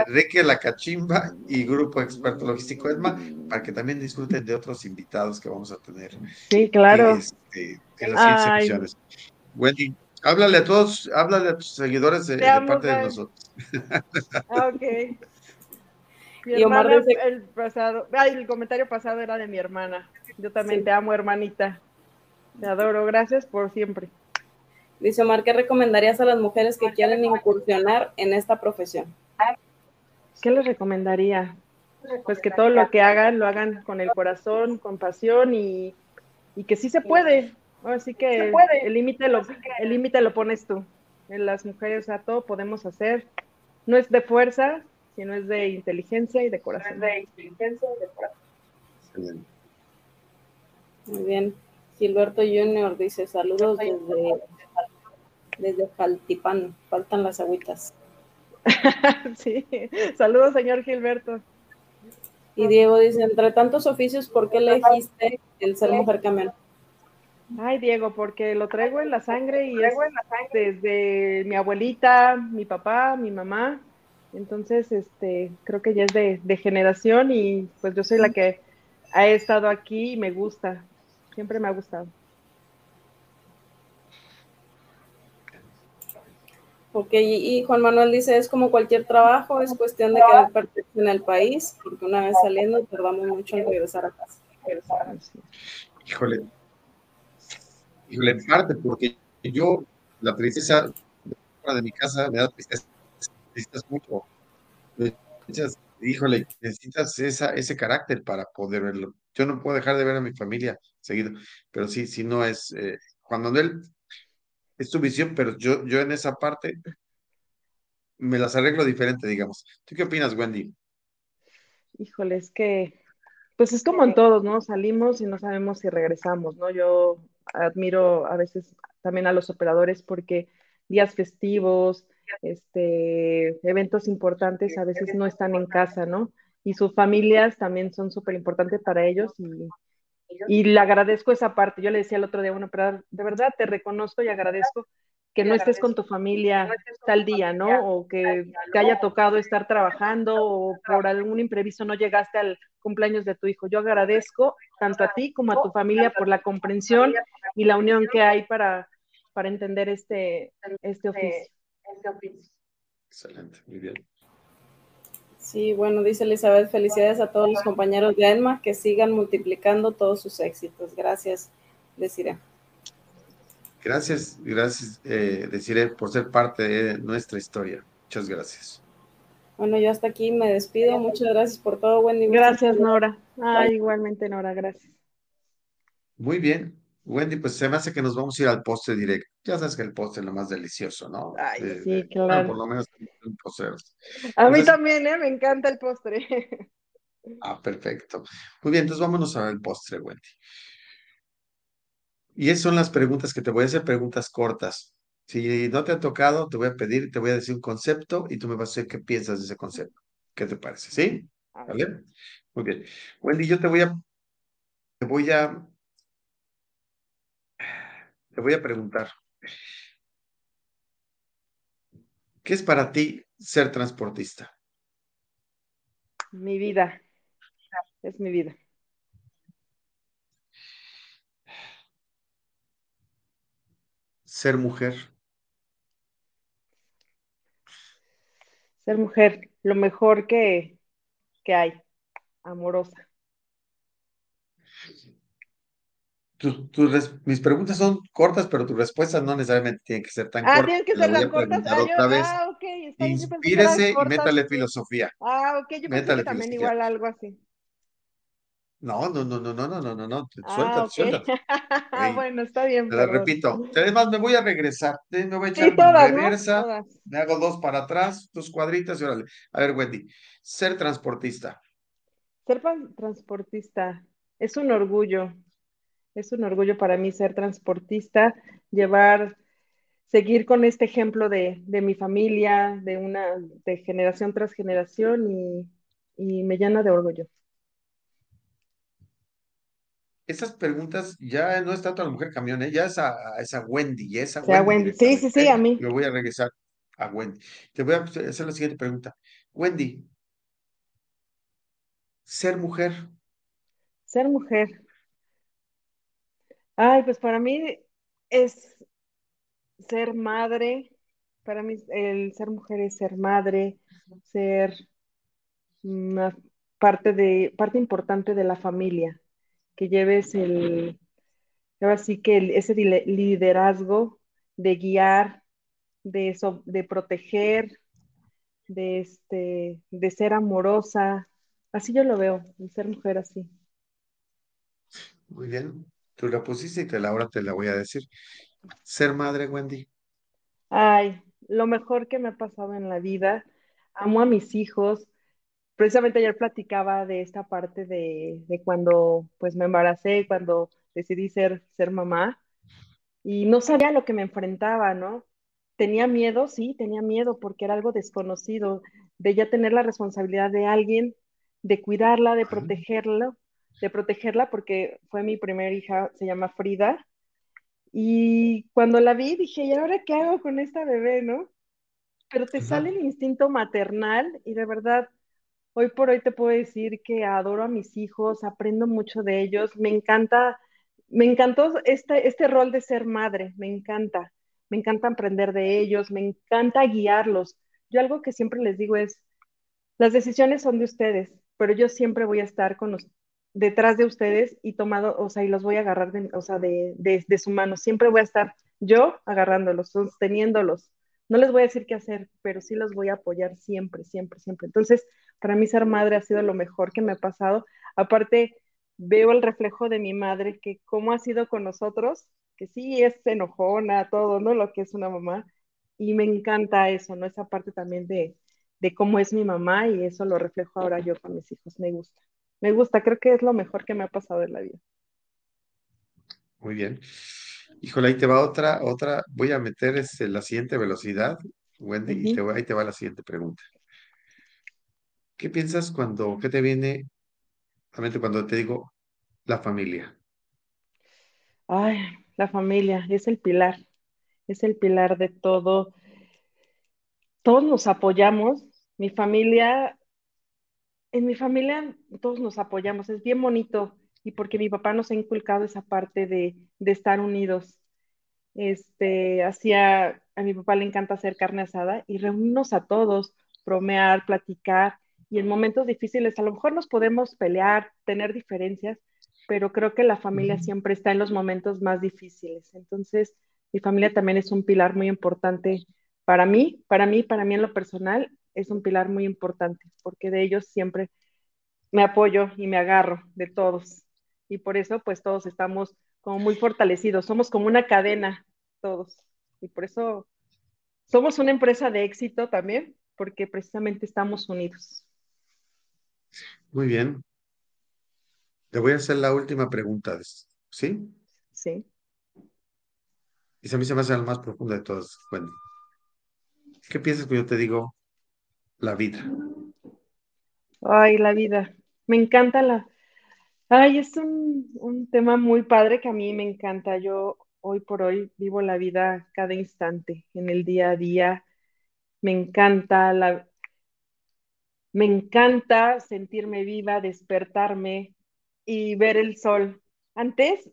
Enrique La Cachimba y Grupo Experto Logístico ESMA, para que también disfruten de otros invitados que vamos a tener. Sí, claro. Este, en las emisiones. Wendy, háblale a todos, háblale a tus seguidores de, parte de nosotros. Ah, y Omar dice... el, pasado, el comentario pasado era de mi hermana. Yo también te amo, hermanita. Te adoro, gracias por siempre. Dice Omar, ¿qué recomendarías a las mujeres que quieren incursionar en esta profesión? ¿Qué les recomendaría? Pues que todo lo que hagan, lo hagan con el corazón, con pasión y, que sí se puede. Así que el límite lo, el límite lo pones tú. Las mujeres, a todo podemos hacer. No es de fuerza, sino es de inteligencia y de corazón. de inteligencia y de corazón. Muy bien. Gilberto Junior dice saludos desde, desde Faltipan. Faltan las agüitas. sí, saludos señor Gilberto. Y Diego dice, entre tantos oficios, ¿por qué elegiste el ser mujer camión? Ay, Diego, porque lo traigo en la sangre y es desde mi abuelita, mi papá, mi mamá, Entonces, este, creo que ya es de, de generación y pues yo soy la que ha estado aquí y me gusta, siempre me ha gustado. Ok, y Juan Manuel dice, es como cualquier trabajo, es cuestión de querer pertenecer en el país, porque una vez saliendo tardamos mucho en regresar a casa. Híjole, híjole, en parte, porque yo, la tristeza de mi casa me da tristeza, necesitas mucho. híjole, necesitas esa, ese carácter para poder verlo. Yo no puedo dejar de ver a mi familia seguido, pero sí, si no es, eh, Juan Manuel es tu visión, pero yo, yo en esa parte me las arreglo diferente, digamos. ¿Tú qué opinas, Wendy? Híjole, es que, pues es como en todos, ¿no? Salimos y no sabemos si regresamos, ¿no? Yo admiro a veces también a los operadores porque días festivos, este, eventos importantes a veces no están en casa, ¿no? Y sus familias también son súper importantes para ellos y, y le agradezco esa parte. Yo le decía el otro día, bueno, pero de verdad te reconozco y agradezco que no estés con tu familia tal día, ¿no? O que te haya tocado estar trabajando o por algún imprevisto no llegaste al cumpleaños de tu hijo. Yo agradezco tanto a ti como a tu familia por la comprensión y la unión que hay para, para entender este, este oficio. Excelente, muy bien. Sí, bueno, dice Elizabeth, felicidades a todos los compañeros de ANMA que sigan multiplicando todos sus éxitos. Gracias, Desiree. Gracias, gracias, eh, Desiree, por ser parte de nuestra historia. Muchas gracias. Bueno, yo hasta aquí me despido. Muchas gracias por todo, Wendy. Gracias, Nora. Ah, igualmente, Nora, gracias. Muy bien. Wendy, pues se me hace que nos vamos a ir al postre directo. Ya sabes que el postre es lo más delicioso, ¿no? Ay, sí, claro. por lo menos un A mí también, ¿eh? Me encanta el postre. Ah, perfecto. Muy bien, entonces vámonos al postre, Wendy. Y esas son las preguntas que te voy a hacer, preguntas cortas. Si no te ha tocado, te voy a pedir, te voy a decir un concepto y tú me vas a decir qué piensas de ese concepto. ¿Qué te parece? ¿Sí? ¿Vale? Muy bien. Wendy, yo te voy a, te voy a te voy a preguntar, ¿qué es para ti ser transportista? Mi vida, es mi vida. Ser mujer. Ser mujer, lo mejor que, que hay, amorosa mis preguntas son cortas, pero tus respuestas no necesariamente tienen que ser tan ah, cortas. tienen que ser tan cortas. Ah, otra vez. ah, ok. Está Inspírese y métale filosofía. Ah, ok, yo pensé que también igual algo así. No, no, no, no, no, no, no, no, no. Ah, suéltate, suéltate. Ah, bueno, está bien. Te la repito. Además, me voy a regresar. Me voy a echar sí, reversa. Me hago dos para atrás, dos cuadritas y órale. A ver, Wendy, ser transportista. Ser transportista es un orgullo es un orgullo para mí ser transportista, llevar, seguir con este ejemplo de, mi familia, de una, de generación tras generación y, me llena de orgullo. Esas preguntas ya no es tanto a la mujer camión, ¿eh? ya es a, esa Wendy, esa Wendy. Sí, sí, sí, a mí. Me voy a regresar a Wendy. Te voy a hacer la siguiente pregunta. Wendy, ser mujer. Ser mujer. Ay, pues para mí es ser madre, para mí el ser mujer es ser madre, ser una parte de, parte importante de la familia, que lleves el, así que ese liderazgo de guiar, de, de proteger, de este, de ser amorosa, así yo lo veo, el ser mujer así. Muy bien. Tú la pusiste y te la, ahora te la voy a decir. Ser madre, Wendy. Ay, lo mejor que me ha pasado en la vida. Amo a mis hijos. Precisamente ayer platicaba de esta parte de, cuando pues me embaracé, cuando decidí ser, ser mamá. Y no sabía lo que me enfrentaba, ¿no? Tenía miedo, sí, tenía miedo porque era algo desconocido, de ya tener la responsabilidad de alguien, de cuidarla, de protegerlo de protegerla porque fue mi primera hija, se llama Frida. Y cuando la vi dije, ¿y ahora qué hago con esta bebé, no? pero te sale el instinto maternal y de verdad, hoy por hoy te puedo decir que adoro a mis hijos, aprendo mucho de ellos, me encanta, me encantó este, este rol de ser madre, me encanta, me encanta aprender de ellos, me encanta guiarlos. Yo algo que siempre les digo es, las decisiones son de ustedes, pero yo siempre voy a estar con los, detrás de ustedes y tomado, o sea, y los voy a agarrar de, o sea, de, de, de su mano. Siempre voy a estar yo agarrándolos, sosteniéndolos. No les voy a decir qué hacer, pero sí los voy a apoyar siempre, siempre, siempre. Entonces, para mí ser madre ha sido lo mejor que me ha pasado. Aparte, veo el reflejo de mi madre, que cómo ha sido con nosotros, que sí es enojona, todo, ¿no? Lo que es una mamá. Y me encanta eso, ¿no? Esa parte también de, de cómo es mi mamá y eso lo reflejo ahora yo con mis hijos. Me gusta. Me gusta, creo que es lo mejor que me ha pasado en la vida. Muy bien. Híjole, ahí te va otra, otra. Voy a meter este, la siguiente velocidad, Wendy, y te, ahí te va la siguiente pregunta. ¿Qué piensas cuando, qué te viene a mente cuando te digo la familia? Ay, la familia es el pilar, es el pilar de todo. Todos nos apoyamos. Mi familia, en mi familia todos nos apoyamos. Es bien bonito y porque mi papá nos ha inculcado esa parte de, de estar unidos. Este, hacía, a mi papá le encanta hacer carne asada y reunirnos a todos, bromear, platicar, y en momentos difíciles a lo mejor nos podemos pelear, tener diferencias, pero creo que la familia siempre está en los momentos más difíciles. Entonces, mi familia también es un pilar muy importante para mí, para mí, para mí en lo personal, es un pilar muy importante, porque de ellos siempre me apoyo y me agarro de todos y por eso pues todos estamos como muy fortalecidos, somos como una cadena todos y por eso somos una empresa de éxito también porque precisamente estamos unidos. Muy bien. Le voy a hacer la última pregunta, ¿sí? Sí. Y a mí se me hace la más profunda de todas, Wendy. ¿Qué piensas cuando yo te digo la vida? Ay, la vida. Me encanta la, Ay, es un, tema muy padre que a mí me encanta. Yo hoy por hoy vivo la vida cada instante, en el día a día. Me encanta la, me encanta sentirme viva, despertarme y ver el sol. Antes,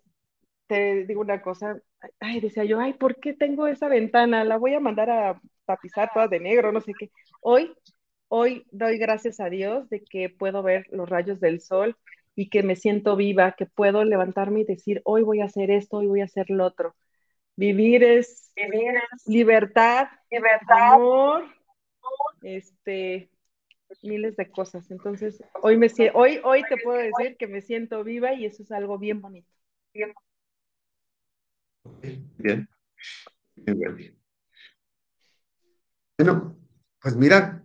te digo una cosa, ay, decía yo, ay, ¿por qué tengo esa ventana? La voy a mandar a tapizar toda de negro, no sé qué. Hoy, hoy doy gracias a Dios de que puedo ver los rayos del sol y que me siento viva, que puedo levantarme y decir, hoy voy a hacer esto, hoy voy a hacer lo otro. Vivir es, libertad, libertad, amor, este, miles de cosas. Entonces, hoy me hoy, hoy te puedo decir que me siento viva y eso es algo bien bonito. Bien. Bien. Bien, bien. Bueno, pues mira,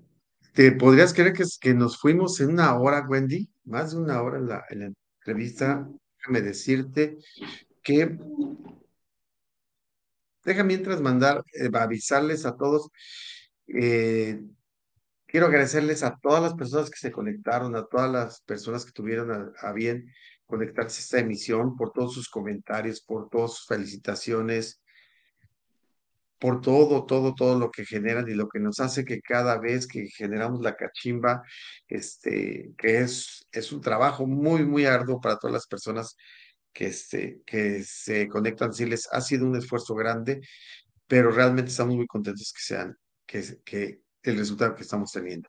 ¿te podrías creer que, nos fuimos en una hora, Wendy? más de una hora en la, en la entrevista, déjame decirte que deja mientras mandar, eh, avisarles a todos. Eh, quiero agradecerles a todas las personas que se conectaron, a todas las personas que tuvieron a, a, bien conectarse a esta emisión, por todos sus comentarios, por todas sus felicitaciones, por todo, todo, todo lo que generan y lo que nos hace que cada vez que generamos la cachimba, este, que es, es un trabajo muy, muy arduo para todas las personas que, este, que se conectan, sí les ha sido un esfuerzo grande, pero realmente estamos muy contentos que sean, que, que el resultado que estamos teniendo.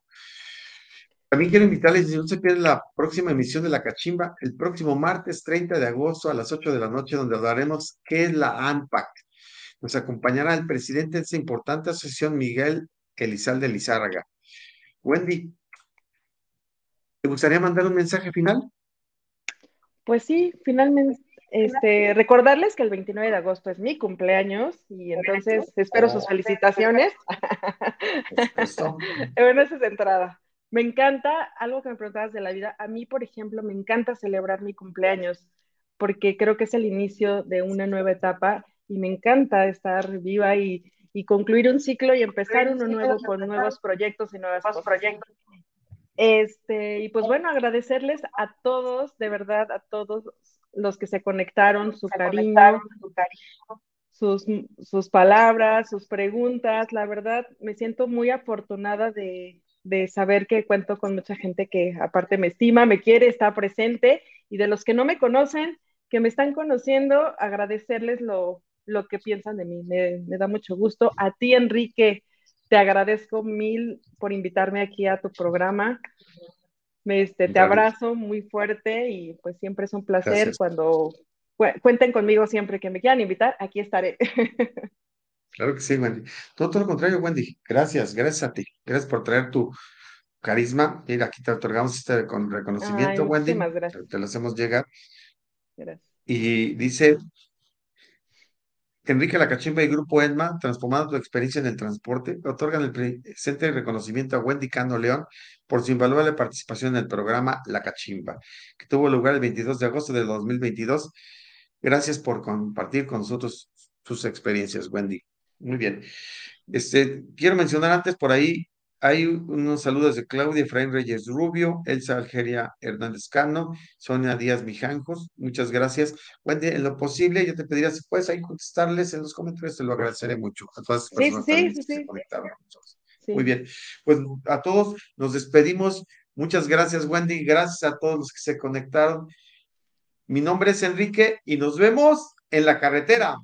También quiero invitarles, si no se pierden la próxima emisión de La Cachimba, el próximo martes 30 de agosto a las 8 de la noche, donde hablaremos qué es la ANPAC, nos acompañará el presidente de esta importante asociación, Miguel Elizalde Lizárraga. Wendy, ¿te gustaría mandar un mensaje final? Pues sí, finalmente, este, recordarles que el 29 de agosto es mi cumpleaños y entonces espero sus felicitaciones. bueno, esa es entrada. Me encanta algo que me preguntabas de la vida. A mí, por ejemplo, me encanta celebrar mi cumpleaños porque creo que es el inicio de una nueva etapa y me encanta estar viva y, y concluir un ciclo y empezar uno nuevo con nuevos proyectos y nuevas cosas. proyectos. Este, y pues bueno, agradecerles a todos, de verdad, a todos los que se conectaron, su, cariño, sus, sus palabras, sus preguntas. La verdad, me siento muy afortunada de, de saber que cuento con mucha gente que aparte me estima, me quiere, está presente y de los que no me conocen, que me están conociendo, agradecerles lo, lo que piensan de mí. Me, me, da mucho gusto. A ti, Enrique, te agradezco mil por invitarme aquí a tu programa. Este, te abrazo muy fuerte y pues siempre es un placer Gracias. cuando cuenten conmigo siempre que me quieran invitar, aquí estaré. Claro que sí, Wendy. Todo, lo contrario, Wendy. Gracias, gracias a ti. Gracias por traer tu carisma. Mira, aquí te otorgamos este con reconocimiento, Ay, Wendy. Gracias. Te lo hacemos llegar. Gracias. Y dice Enrique Lacachimba y Grupo ENMA, transformando tu experiencia en el transporte, otorgan el presente reconocimiento a Wendy Cano León por su invaluable participación en el programa La Cachimba, que tuvo lugar el 22 de agosto de 2022. Gracias por compartir con nosotros tus experiencias, Wendy. Muy bien. Este, quiero mencionar antes por ahí hay unos saludos de Claudia Efraín Reyes Rubio, Elsa Algeria Hernández Cano, Sonia Díaz Mijancos, muchas gracias. Wendy, en lo posible, yo te pediría si puedes ahí contestarles en los comentarios, te lo agradeceré mucho a todas las personas sí, sí, que sí, se conectaron. Muy bien, pues a todos nos despedimos. Muchas gracias, Wendy, gracias a todos los que se conectaron. Mi nombre es Enrique y nos vemos en la carretera.